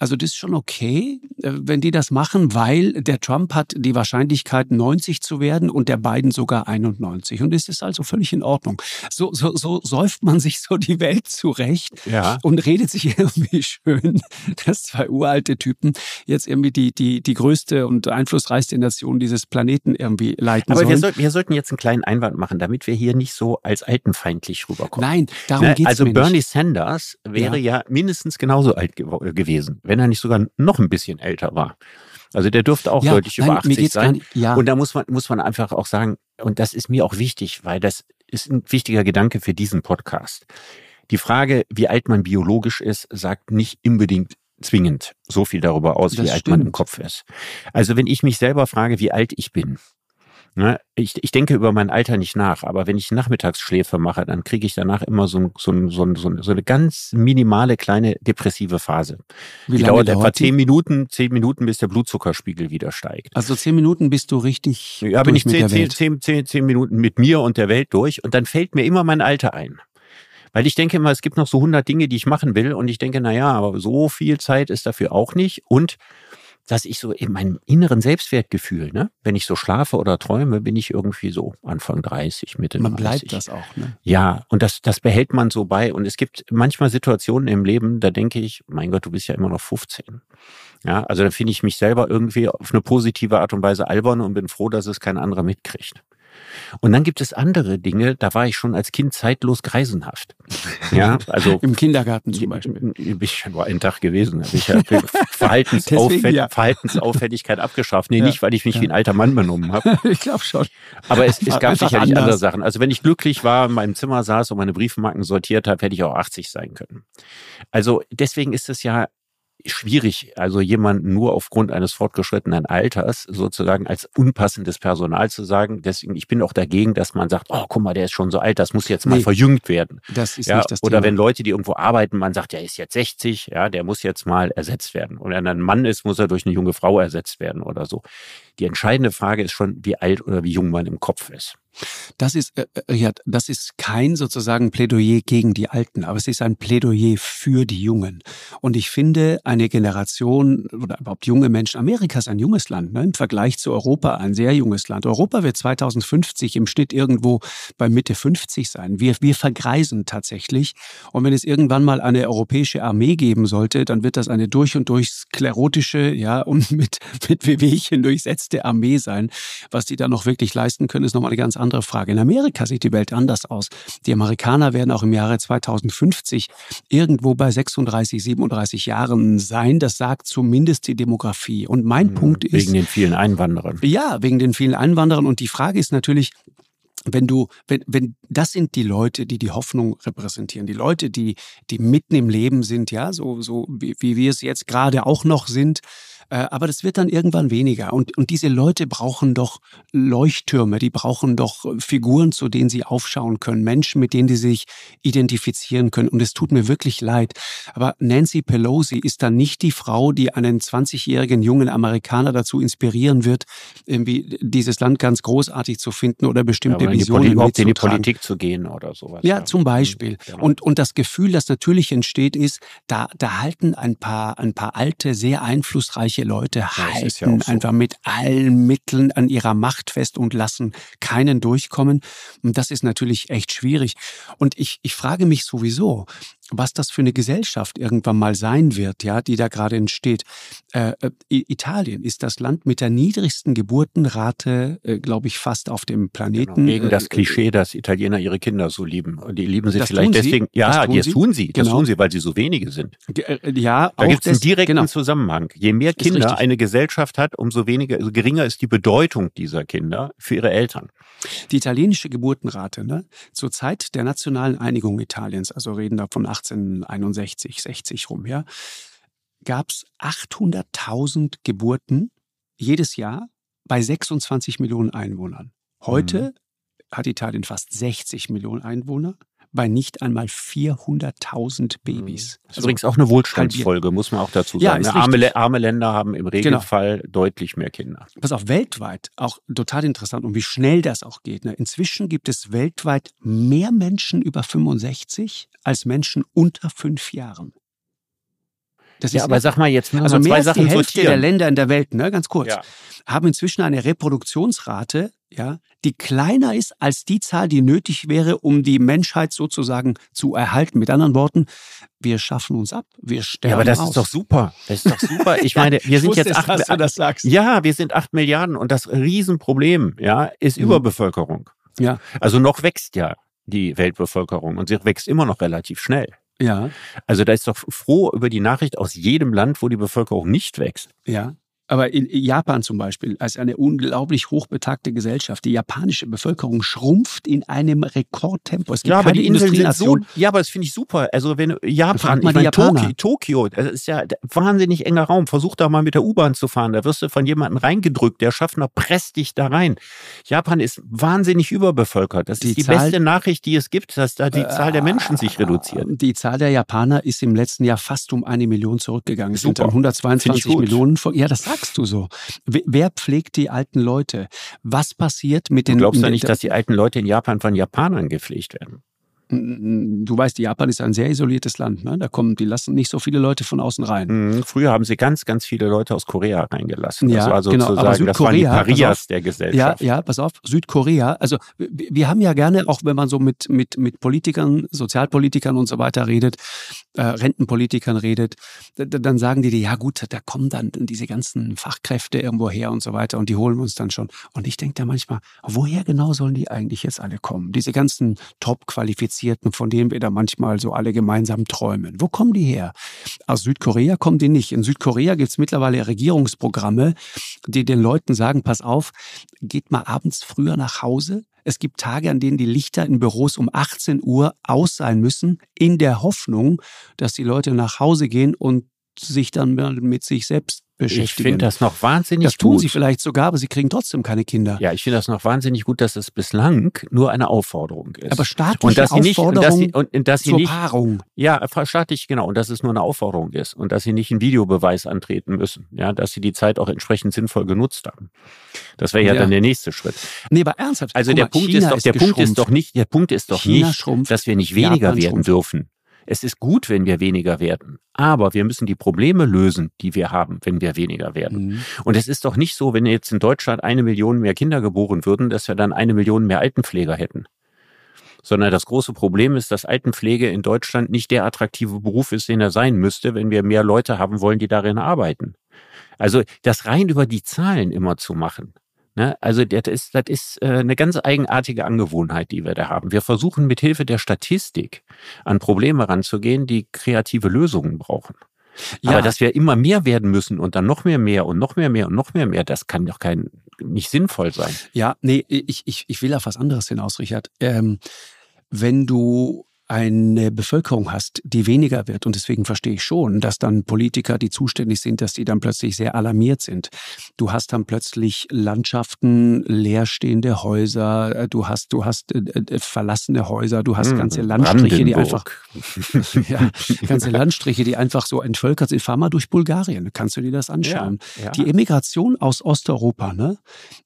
also das ist schon okay, äh, wenn die das machen, weil der Trump hat die Wahrscheinlichkeit 90 zu werden und der Biden sogar 91. Und es ist also völlig in Ordnung. So, so, so säuft man sich so die Welt zurecht ja. und redet sich [LAUGHS] irgendwie schön, dass zwei uralte Typen jetzt irgendwie die, die, die größte und einflussreichste Nation dieses Planeten irgendwie leiten Aber sollen. Wir, soll, wir sollten jetzt einen kleinen Einwand machen, damit wir hier nicht so als altenfeindlich rüberkommen. Nein, darum ne? geht's Also mir Bernie nicht. Sanders wäre ja. ja mindestens genauso alt ge gewesen wenn er nicht sogar noch ein bisschen älter war. Also der dürfte auch ja, deutlich nein, über 80 sein. Nicht, ja. Und da muss man, muss man einfach auch sagen, und das ist mir auch wichtig, weil das ist ein wichtiger Gedanke für diesen Podcast. Die Frage, wie alt man biologisch ist, sagt nicht unbedingt zwingend so viel darüber aus, das wie alt man im Kopf ist. Also wenn ich mich selber frage, wie alt ich bin? Ich, ich denke über mein Alter nicht nach, aber wenn ich Nachmittagsschläfe mache, dann kriege ich danach immer so, so, so, so, so eine ganz minimale kleine depressive Phase. Wie die dauert etwa zehn Minuten, zehn Minuten, bis der Blutzuckerspiegel wieder steigt. Also zehn Minuten bist du richtig. Ja, bin ich zehn, zehn, zehn, zehn, zehn Minuten mit mir und der Welt durch und dann fällt mir immer mein Alter ein. Weil ich denke immer, es gibt noch so 100 Dinge, die ich machen will und ich denke, na ja, aber so viel Zeit ist dafür auch nicht und dass ich so in meinem inneren Selbstwertgefühl, ne, wenn ich so schlafe oder träume, bin ich irgendwie so Anfang 30, Mitte man 30. Man bleibt das auch, ne? Ja, und das, das behält man so bei. Und es gibt manchmal Situationen im Leben, da denke ich, mein Gott, du bist ja immer noch 15. Ja, also da finde ich mich selber irgendwie auf eine positive Art und Weise albern und bin froh, dass es kein anderer mitkriegt. Und dann gibt es andere Dinge, da war ich schon als Kind zeitlos greisenhaft. Ja, [LAUGHS] also. Im Kindergarten zum Beispiel. Bin ich nur einen Tag gewesen. Habe ich ja [LAUGHS] Verhaltensauffällig ja. Verhaltensauffälligkeit abgeschafft. Nee, ja. nicht, weil ich mich ja. wie ein alter Mann benommen habe. [LAUGHS] ich glaube schon. Aber es, es gab sicherlich andere Sachen. Also wenn ich glücklich war, in meinem Zimmer saß und meine Briefmarken sortiert habe, hätte ich auch 80 sein können. Also deswegen ist es ja schwierig, also jemanden nur aufgrund eines fortgeschrittenen Alters sozusagen als unpassendes Personal zu sagen. Deswegen, ich bin auch dagegen, dass man sagt, oh, guck mal, der ist schon so alt, das muss jetzt mal nee, verjüngt werden. Das ist ja, nicht das Oder Thema. wenn Leute, die irgendwo arbeiten, man sagt, der ist jetzt 60, ja, der muss jetzt mal ersetzt werden. Und wenn er ein Mann ist, muss er durch eine junge Frau ersetzt werden oder so. Die entscheidende Frage ist schon, wie alt oder wie jung man im Kopf ist. Das ist, äh, äh, ja, das ist kein sozusagen Plädoyer gegen die Alten, aber es ist ein Plädoyer für die Jungen. Und ich finde, eine Generation oder überhaupt junge Menschen, Amerika ist ein junges Land, ne? im Vergleich zu Europa ein sehr junges Land. Europa wird 2050 im Schnitt irgendwo bei Mitte 50 sein. Wir, wir vergreisen tatsächlich. Und wenn es irgendwann mal eine europäische Armee geben sollte, dann wird das eine durch und durch sklerotische, ja, und mit, mit Wehwehchen durchsetzte Armee sein. Was die da noch wirklich leisten können, ist nochmal eine ganz andere Frage. In Amerika sieht die Welt anders aus. Die Amerikaner werden auch im Jahre 2050 irgendwo bei 36, 37 Jahren sein. Das sagt zumindest die Demografie. Und mein mhm, Punkt ist. Wegen den vielen Einwanderern. Ja, wegen den vielen Einwanderern. Und die Frage ist natürlich, wenn du, wenn, wenn, das sind die Leute, die die Hoffnung repräsentieren, die Leute, die, die mitten im Leben sind, ja, so, so wie, wie wir es jetzt gerade auch noch sind, aber das wird dann irgendwann weniger. Und, und diese Leute brauchen doch Leuchttürme, die brauchen doch Figuren, zu denen sie aufschauen können, Menschen, mit denen sie sich identifizieren können. Und es tut mir wirklich leid. Aber Nancy Pelosi ist dann nicht die Frau, die einen 20-jährigen jungen Amerikaner dazu inspirieren wird, irgendwie dieses Land ganz großartig zu finden oder bestimmte ja, Visionen Poli in die Politik zu gehen oder sowas. Ja, ja. zum Beispiel. Genau. Und, und das Gefühl, das natürlich entsteht, ist, da, da halten ein paar, ein paar alte, sehr einflussreiche manche Leute ja, halten ja so. einfach mit allen Mitteln an ihrer Macht fest und lassen keinen durchkommen. Und das ist natürlich echt schwierig. Und ich, ich frage mich sowieso, was das für eine Gesellschaft irgendwann mal sein wird, ja, die da gerade entsteht. Äh, äh Italien ist das Land mit der niedrigsten Geburtenrate, äh, glaube ich, fast auf dem Planeten. Genau. Gegen das äh, Klischee, dass Italiener ihre Kinder so lieben. Und die lieben sie vielleicht deswegen. Sie? Ja, das tun, das sie? tun sie. Das genau. tun sie, weil sie so wenige sind. Äh, ja, da gibt es einen direkten genau. Zusammenhang. Je mehr Kinder eine Gesellschaft hat, umso weniger, also geringer ist die Bedeutung dieser Kinder für ihre Eltern. Die italienische Geburtenrate, ne, zur Zeit der nationalen Einigung Italiens, also reden da von 1861, 60 rum, ja, gab es 800.000 Geburten jedes Jahr bei 26 Millionen Einwohnern. Heute mhm. hat Italien fast 60 Millionen Einwohner bei nicht einmal 400.000 Babys. Das ist also übrigens auch eine Wohlstandsfolge, muss man auch dazu sagen. Ja, arme, arme, Länder haben im genau. Regelfall genau. deutlich mehr Kinder. Was auch weltweit auch total interessant und wie schnell das auch geht. Ne? Inzwischen gibt es weltweit mehr Menschen über 65 als Menschen unter fünf Jahren. Das ja, aber sag mal jetzt nur also mehr zwei als Sachen die Hälfte sortieren. der Länder in der Welt, ne, ganz kurz, ja. haben inzwischen eine Reproduktionsrate, ja, die kleiner ist als die Zahl, die nötig wäre, um die Menschheit sozusagen zu erhalten. Mit anderen Worten, wir schaffen uns ab, wir sterben Ja, aber das aus. ist doch super. Das ist doch super. Ich [LAUGHS] meine, wir sind jetzt acht, sagst. ja, wir sind acht Milliarden und das Riesenproblem, ja, ist mhm. Überbevölkerung. Ja. Also noch wächst ja die Weltbevölkerung und sie wächst immer noch relativ schnell. Ja. Also da ist doch froh über die Nachricht aus jedem Land, wo die Bevölkerung nicht wächst. Ja. Aber in Japan zum Beispiel, als eine unglaublich hochbetagte Gesellschaft, die japanische Bevölkerung schrumpft in einem Rekordtempo. Es gibt ja, aber die Inseln sind so, ja, aber das finde ich super. Also wenn Japan, ich meine, Tokio, Tokio, das ist ja wahnsinnig enger Raum. Versuch da mal mit der U-Bahn zu fahren. Da wirst du von jemandem reingedrückt. Der Schaffner presst dich da rein. Japan ist wahnsinnig überbevölkert. Das die ist die Zahl, beste Nachricht, die es gibt, dass da die äh, Zahl der Menschen sich reduziert. Die Zahl der Japaner ist im letzten Jahr fast um eine Million zurückgegangen. Es sind dann 122 Millionen. Ja, das sagt sagst du so? Wer pflegt die alten Leute? Was passiert mit den... Du glaubst ja nicht, dass die alten Leute in Japan von Japanern gepflegt werden? Du weißt, Japan ist ein sehr isoliertes Land. Ne? Da kommen, die lassen nicht so viele Leute von außen rein. Mhm. Früher haben sie ganz, ganz viele Leute aus Korea reingelassen. Ja, also genau. Aber Südkorea, das waren die Parias der Gesellschaft. Ja, ja, pass auf, Südkorea. Also wir haben ja gerne, auch wenn man so mit, mit, mit Politikern, Sozialpolitikern und so weiter redet, äh, Rentenpolitikern redet, dann sagen die dir, ja gut, da kommen dann diese ganzen Fachkräfte irgendwo her und so weiter und die holen uns dann schon. Und ich denke da manchmal, woher genau sollen die eigentlich jetzt alle kommen? Diese ganzen top qualifizierten Qualifizierten, von denen wir da manchmal so alle gemeinsam träumen. Wo kommen die her? Aus Südkorea kommen die nicht. In Südkorea gibt es mittlerweile Regierungsprogramme, die den Leuten sagen, pass auf, geht mal abends früher nach Hause, es gibt Tage, an denen die Lichter in Büros um 18 Uhr aus sein müssen, in der Hoffnung, dass die Leute nach Hause gehen und sich dann mit sich selbst beschäftigen. Ich finde das noch wahnsinnig gut. Das tun sie vielleicht sogar, aber sie kriegen trotzdem keine Kinder. Ja, ich finde das noch wahnsinnig gut, dass es bislang nur eine Aufforderung ist. Aber staatliche und dass sie Aufforderung nicht, und dass sie, und, dass sie zur nicht, Paarung. Ja, staatlich, genau. Und dass es nur eine Aufforderung ist und dass sie nicht einen Videobeweis antreten müssen. Ja, dass sie die Zeit auch entsprechend sinnvoll genutzt haben. Das wäre ja, ja, dann der nächste Schritt. Nee, aber ernsthaft. Also der mal, Punkt ist doch, der Punkt ist doch nicht, der Punkt ist doch China nicht, dass wir nicht weniger Japan werden schrumpft. dürfen. Es ist gut, wenn wir weniger werden, aber wir müssen die Probleme lösen, die wir haben, wenn wir weniger werden. Mhm. Und es ist doch nicht so, wenn jetzt in Deutschland eine Million mehr Kinder geboren würden, dass wir dann eine Million mehr Altenpfleger hätten. Sondern das große Problem ist, dass Altenpflege in Deutschland nicht der attraktive Beruf ist, den er sein müsste, wenn wir mehr Leute haben wollen, die darin arbeiten. Also das rein über die Zahlen immer zu machen, Ne? Also das ist, das ist äh, eine ganz eigenartige Angewohnheit, die wir da haben. Wir versuchen mit Hilfe der Statistik an Probleme ranzugehen, die kreative Lösungen brauchen. Ja. Aber dass wir immer mehr werden müssen und dann noch mehr mehr und noch mehr mehr und noch mehr mehr, das kann doch kein, nicht sinnvoll sein. Ja, nee, ich, ich, ich will auf was anderes hinaus, Richard. Ähm, wenn du eine Bevölkerung hast, die weniger wird. Und deswegen verstehe ich schon, dass dann Politiker, die zuständig sind, dass die dann plötzlich sehr alarmiert sind. Du hast dann plötzlich Landschaften, leerstehende Häuser, äh, du hast, du hast äh, äh, verlassene Häuser, du hast hm, ganze Landstriche, die einfach, [LAUGHS] ja, ganze Landstriche, die einfach so entvölkert sind. Fahr mal durch Bulgarien, kannst du dir das anschauen. Ja, ja. Die Emigration aus Osteuropa, ne,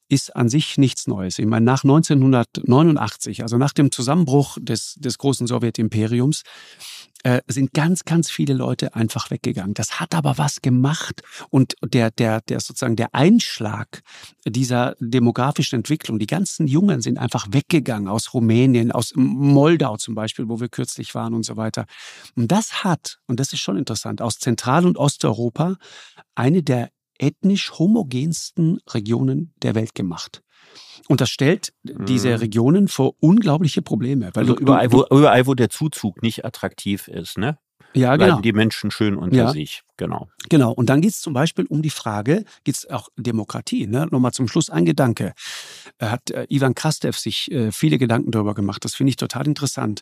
ist an sich nichts Neues. Ich meine, nach 1989, also nach dem Zusammenbruch des, des großen Sowjetimperiums, äh, sind ganz, ganz viele Leute einfach weggegangen. Das hat aber was gemacht und der, der, der sozusagen der Einschlag dieser demografischen Entwicklung, die ganzen Jungen sind einfach weggegangen aus Rumänien, aus Moldau zum Beispiel, wo wir kürzlich waren und so weiter. Und das hat, und das ist schon interessant, aus Zentral- und Osteuropa eine der ethnisch homogensten Regionen der Welt gemacht. Und das stellt diese mhm. Regionen vor unglaubliche Probleme. Weil also überall, wo, überall, wo der Zuzug nicht attraktiv ist, ne? Ja, Bleiben genau. die Menschen schön unter ja. sich. Genau. Genau. Und dann geht es zum Beispiel um die Frage, geht es auch Demokratie. Ne? Nochmal zum Schluss ein Gedanke. Hat äh, Ivan Krastev sich äh, viele Gedanken darüber gemacht. Das finde ich total interessant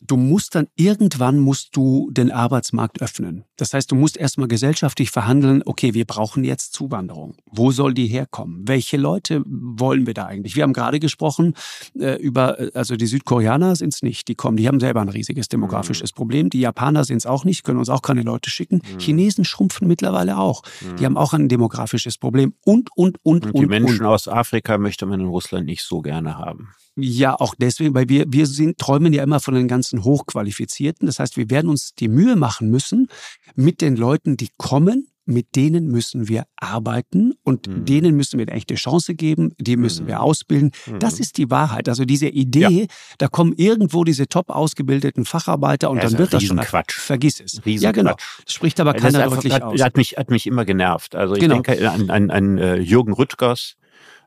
du musst dann irgendwann musst du den Arbeitsmarkt öffnen. Das heißt, du musst erstmal gesellschaftlich verhandeln, okay, wir brauchen jetzt Zuwanderung. Wo soll die herkommen? Welche Leute wollen wir da eigentlich? Wir haben gerade gesprochen äh, über, äh, also die Südkoreaner sind es nicht, die kommen, die haben selber ein riesiges demografisches mhm. Problem. Die Japaner sind es auch nicht, können uns auch keine Leute schicken. Mhm. Chinesen schrumpfen mittlerweile auch. Mhm. Die haben auch ein demografisches Problem und, und, und, und. Die Menschen und. aus Afrika möchte man in Russland nicht so gerne haben. Ja, auch deswegen, weil wir, wir sind, träumen ja immer von den ganzen Hochqualifizierten. Das heißt, wir werden uns die Mühe machen müssen, mit den Leuten, die kommen, mit denen müssen wir arbeiten und mhm. denen müssen wir eine echte Chance geben, die müssen mhm. wir ausbilden. Mhm. Das ist die Wahrheit. Also diese Idee, ja. da kommen irgendwo diese top ausgebildeten Facharbeiter und ja, dann wird das schon Quatsch. Vergiss es. Riesen ja, genau. Das spricht aber keiner einfach, deutlich hat, aus. Hat mich, hat mich immer genervt. Also ich genau. denke an, an, an uh, Jürgen Rüttgers,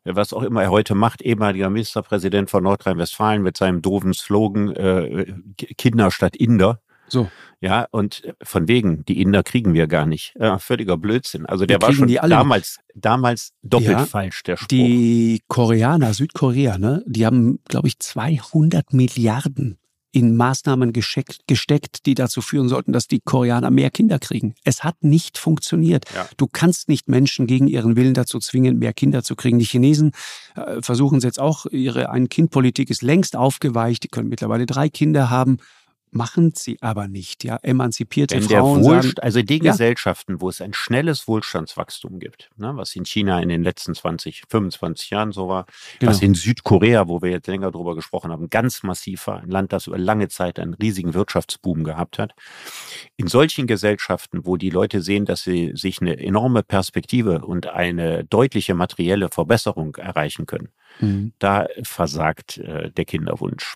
was auch immer er heute macht, ehemaliger Ministerpräsident von Nordrhein-Westfalen mit seinem doofen Slogan äh, Kinder statt Inder. So. Ja, und von wegen, die Inder kriegen wir gar nicht. Ja, völliger Blödsinn. Also der war schon damals, damals doppelt ja, falsch, der Spruch. Die Koreaner, Südkorea, ne, die haben, glaube ich, 200 Milliarden in Maßnahmen gesteckt, die dazu führen sollten, dass die Koreaner mehr Kinder kriegen. Es hat nicht funktioniert. Ja. Du kannst nicht Menschen gegen ihren Willen dazu zwingen, mehr Kinder zu kriegen. Die Chinesen äh, versuchen es jetzt auch. Ihre Ein-Kind-Politik ist längst aufgeweicht. Die können mittlerweile drei Kinder haben machen sie aber nicht. Ja, emanzipierte Wenn Frauen der Wohlst sagen, also die ja. Gesellschaften, wo es ein schnelles Wohlstandswachstum gibt, ne, was in China in den letzten 20, 25 Jahren so war, genau. was in Südkorea, wo wir jetzt länger drüber gesprochen haben, ganz massiv war, ein Land, das über lange Zeit einen riesigen Wirtschaftsboom gehabt hat. In solchen Gesellschaften, wo die Leute sehen, dass sie sich eine enorme Perspektive und eine deutliche materielle Verbesserung erreichen können, mhm. da versagt äh, der Kinderwunsch.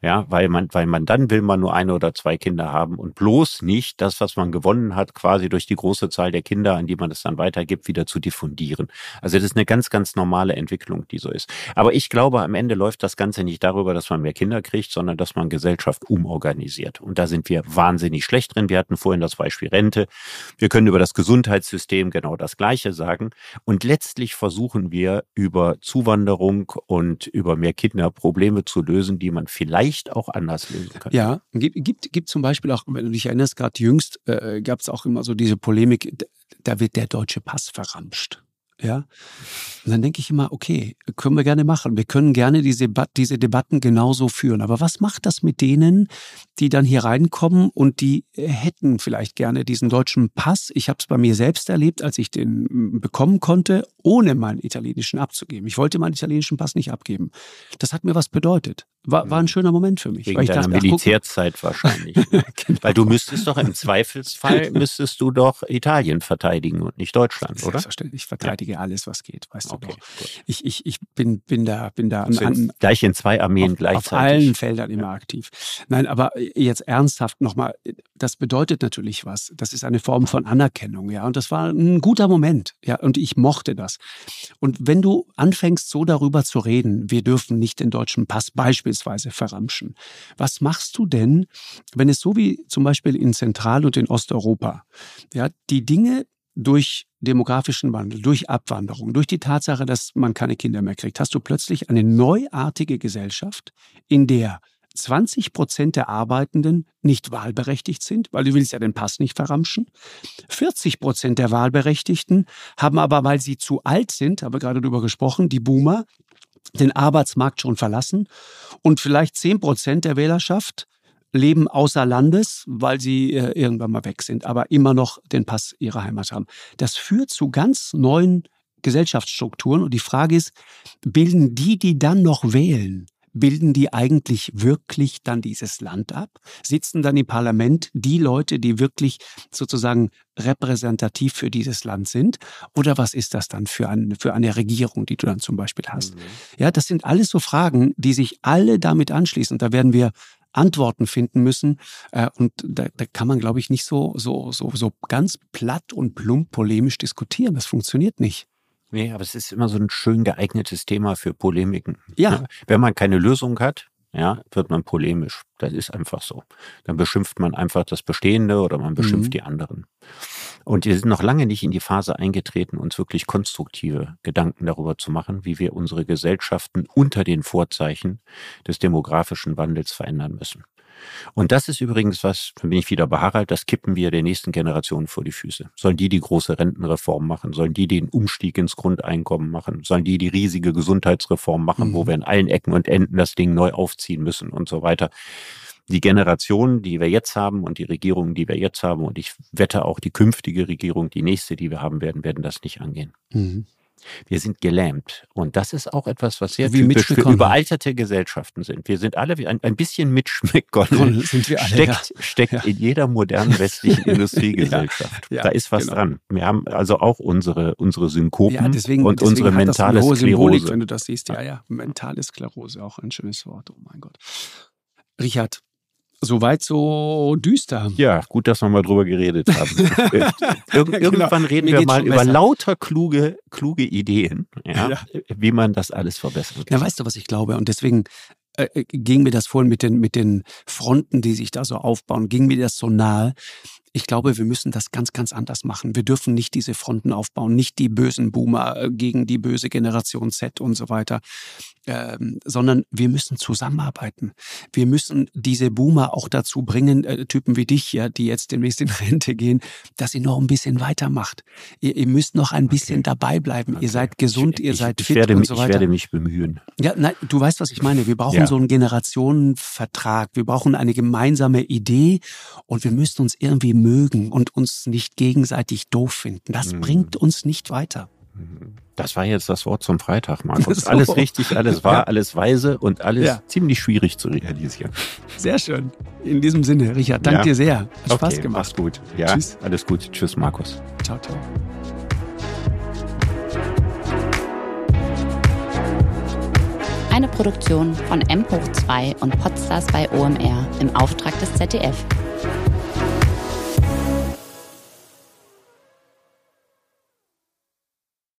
Ja, weil man, weil man dann will man nur eine oder zwei Kinder haben und bloß nicht das, was man gewonnen hat, quasi durch die große Zahl der Kinder, an die man es dann weitergibt, wieder zu diffundieren. Also das ist eine ganz, ganz normale Entwicklung, die so ist. Aber ich glaube, am Ende läuft das Ganze nicht darüber, dass man mehr Kinder kriegt, sondern dass man Gesellschaft umorganisiert. Und da sind wir wahnsinnig schlecht drin. Wir hatten vorhin das Beispiel Rente. Wir können über das Gesundheitssystem genau das Gleiche sagen. Und letztlich versuchen wir über Zuwanderung und über mehr Kinder Probleme zu lösen, die man vielleicht auch anders lösen kann. Ja, gibt, gibt, gibt zum Beispiel auch, wenn du dich erinnerst, gerade jüngst äh, gab es auch immer so diese Polemik, da wird der deutsche Pass verramscht. Ja. Und dann denke ich immer, okay, können wir gerne machen. Wir können gerne diese, diese Debatten genauso führen. Aber was macht das mit denen, die dann hier reinkommen und die hätten vielleicht gerne diesen deutschen Pass? Ich habe es bei mir selbst erlebt, als ich den mm, bekommen konnte, ohne meinen italienischen abzugeben. Ich wollte meinen italienischen Pass nicht abgeben. Das hat mir was bedeutet. War, war ein schöner Moment für mich. Wegen weil ich deiner dachte, Militärzeit ach, wahrscheinlich. [LAUGHS] genau. Weil du müsstest doch im Zweifelsfall müsstest du doch Italien verteidigen und nicht Deutschland, oder? Selbstverständlich. Ich verteidige alles, was geht, weißt okay, du doch. Ich, ich, ich bin, bin da, bin da an, an, gleich in zwei Armeen auf, gleichzeitig. Auf allen Feldern immer ja. aktiv. Nein, aber jetzt ernsthaft nochmal, das bedeutet natürlich was. Das ist eine Form von Anerkennung, ja. Und das war ein guter Moment, ja. Und ich mochte das. Und wenn du anfängst, so darüber zu reden, wir dürfen nicht den deutschen Pass beispielsweise verramschen. Was machst du denn, wenn es so wie zum Beispiel in Zentral- und in Osteuropa, ja, die Dinge durch demografischen Wandel, durch Abwanderung, durch die Tatsache, dass man keine Kinder mehr kriegt, hast du plötzlich eine neuartige Gesellschaft, in der 20 Prozent der Arbeitenden nicht wahlberechtigt sind, weil du willst ja den Pass nicht verramschen. 40 Prozent der Wahlberechtigten haben aber, weil sie zu alt sind, habe gerade darüber gesprochen, die Boomer, den Arbeitsmarkt schon verlassen. Und vielleicht 10 Prozent der Wählerschaft leben außer Landes, weil sie äh, irgendwann mal weg sind, aber immer noch den Pass ihrer Heimat haben. Das führt zu ganz neuen Gesellschaftsstrukturen. Und die Frage ist, bilden die, die dann noch wählen, bilden die eigentlich wirklich dann dieses Land ab? Sitzen dann im Parlament die Leute, die wirklich sozusagen repräsentativ für dieses Land sind? Oder was ist das dann für, ein, für eine Regierung, die du dann zum Beispiel hast? Mhm. Ja, das sind alles so Fragen, die sich alle damit anschließen. Und da werden wir Antworten finden müssen. Äh, und da, da kann man, glaube ich, nicht so, so, so, so ganz platt und plump polemisch diskutieren. Das funktioniert nicht. Nee, aber es ist immer so ein schön geeignetes Thema für Polemiken. Ja. Wenn man keine Lösung hat, ja, wird man polemisch. Das ist einfach so. Dann beschimpft man einfach das Bestehende oder man beschimpft mhm. die anderen. Und wir sind noch lange nicht in die Phase eingetreten, uns wirklich konstruktive Gedanken darüber zu machen, wie wir unsere Gesellschaften unter den Vorzeichen des demografischen Wandels verändern müssen. Und das ist übrigens was, da bin ich wieder bei Harald, das kippen wir der nächsten Generation vor die Füße. Sollen die die große Rentenreform machen? Sollen die den Umstieg ins Grundeinkommen machen? Sollen die die riesige Gesundheitsreform machen, mhm. wo wir in allen Ecken und Enden das Ding neu aufziehen müssen und so weiter? Die Generation, die wir jetzt haben und die Regierungen, die wir jetzt haben und ich wette auch die künftige Regierung, die nächste, die wir haben werden, werden das nicht angehen. Mhm. Wir sind gelähmt. Und das ist auch etwas, was sehr Wie typisch für überalterte Gesellschaften sind. Wir sind alle ein, ein bisschen Mitch McConnell. Sind wir alle, steckt ja. steckt ja. in jeder modernen westlichen [LAUGHS] Industriegesellschaft. Ja, da ist was genau. dran. Wir haben also auch unsere, unsere Synkopen deswegen, und deswegen unsere mentale Sklerose. Symbolik, wenn du das siehst. Ja, ja. Mentale Sklerose, auch ein schönes Wort. Oh mein Gott. Richard, Soweit so düster. Ja, gut, dass wir mal drüber geredet haben. [LAUGHS] Ir genau. irgendwann reden Mir wir mal über besser. lauter kluge, kluge Ideen, ja, ja. wie man das alles verbessern kann. Ja, weißt du, was ich glaube? Und deswegen äh, äh, ging mir das vorhin mit den, mit den Fronten, die sich da so aufbauen, ging mir das so nahe. Ich glaube, wir müssen das ganz, ganz anders machen. Wir dürfen nicht diese Fronten aufbauen, nicht die bösen Boomer äh, gegen die böse Generation Z und so weiter, ähm, sondern wir müssen zusammenarbeiten. Wir müssen diese Boomer auch dazu bringen, äh, Typen wie dich, ja, die jetzt demnächst in [LAUGHS] Rente gehen, dass ihr noch ein bisschen weitermacht. Ihr, ihr müsst noch ein bisschen okay. dabei bleiben. Okay. Ihr seid gesund, ich, ihr seid ich, fit werde, und so weiter. Ich werde mich bemühen. Ja, nein, du weißt, was ich meine. Wir brauchen ja. so einen Generationenvertrag. Wir brauchen eine gemeinsame Idee und wir müssen uns irgendwie mögen und uns nicht gegenseitig doof finden. Das mhm. bringt uns nicht weiter. Das war jetzt das Wort zum Freitag, Markus. So. Alles richtig, alles wahr, ja. alles weise und alles ja. ziemlich schwierig zu realisieren. Sehr schön. In diesem Sinne, Richard, danke ja. dir sehr. Hat okay, Spaß gemacht. Mach's gut. Ja, Tschüss. Alles gut. Tschüss, Markus. Ciao, ciao. Eine Produktion von M hoch 2 und Podstars bei OMR im Auftrag des ZDF.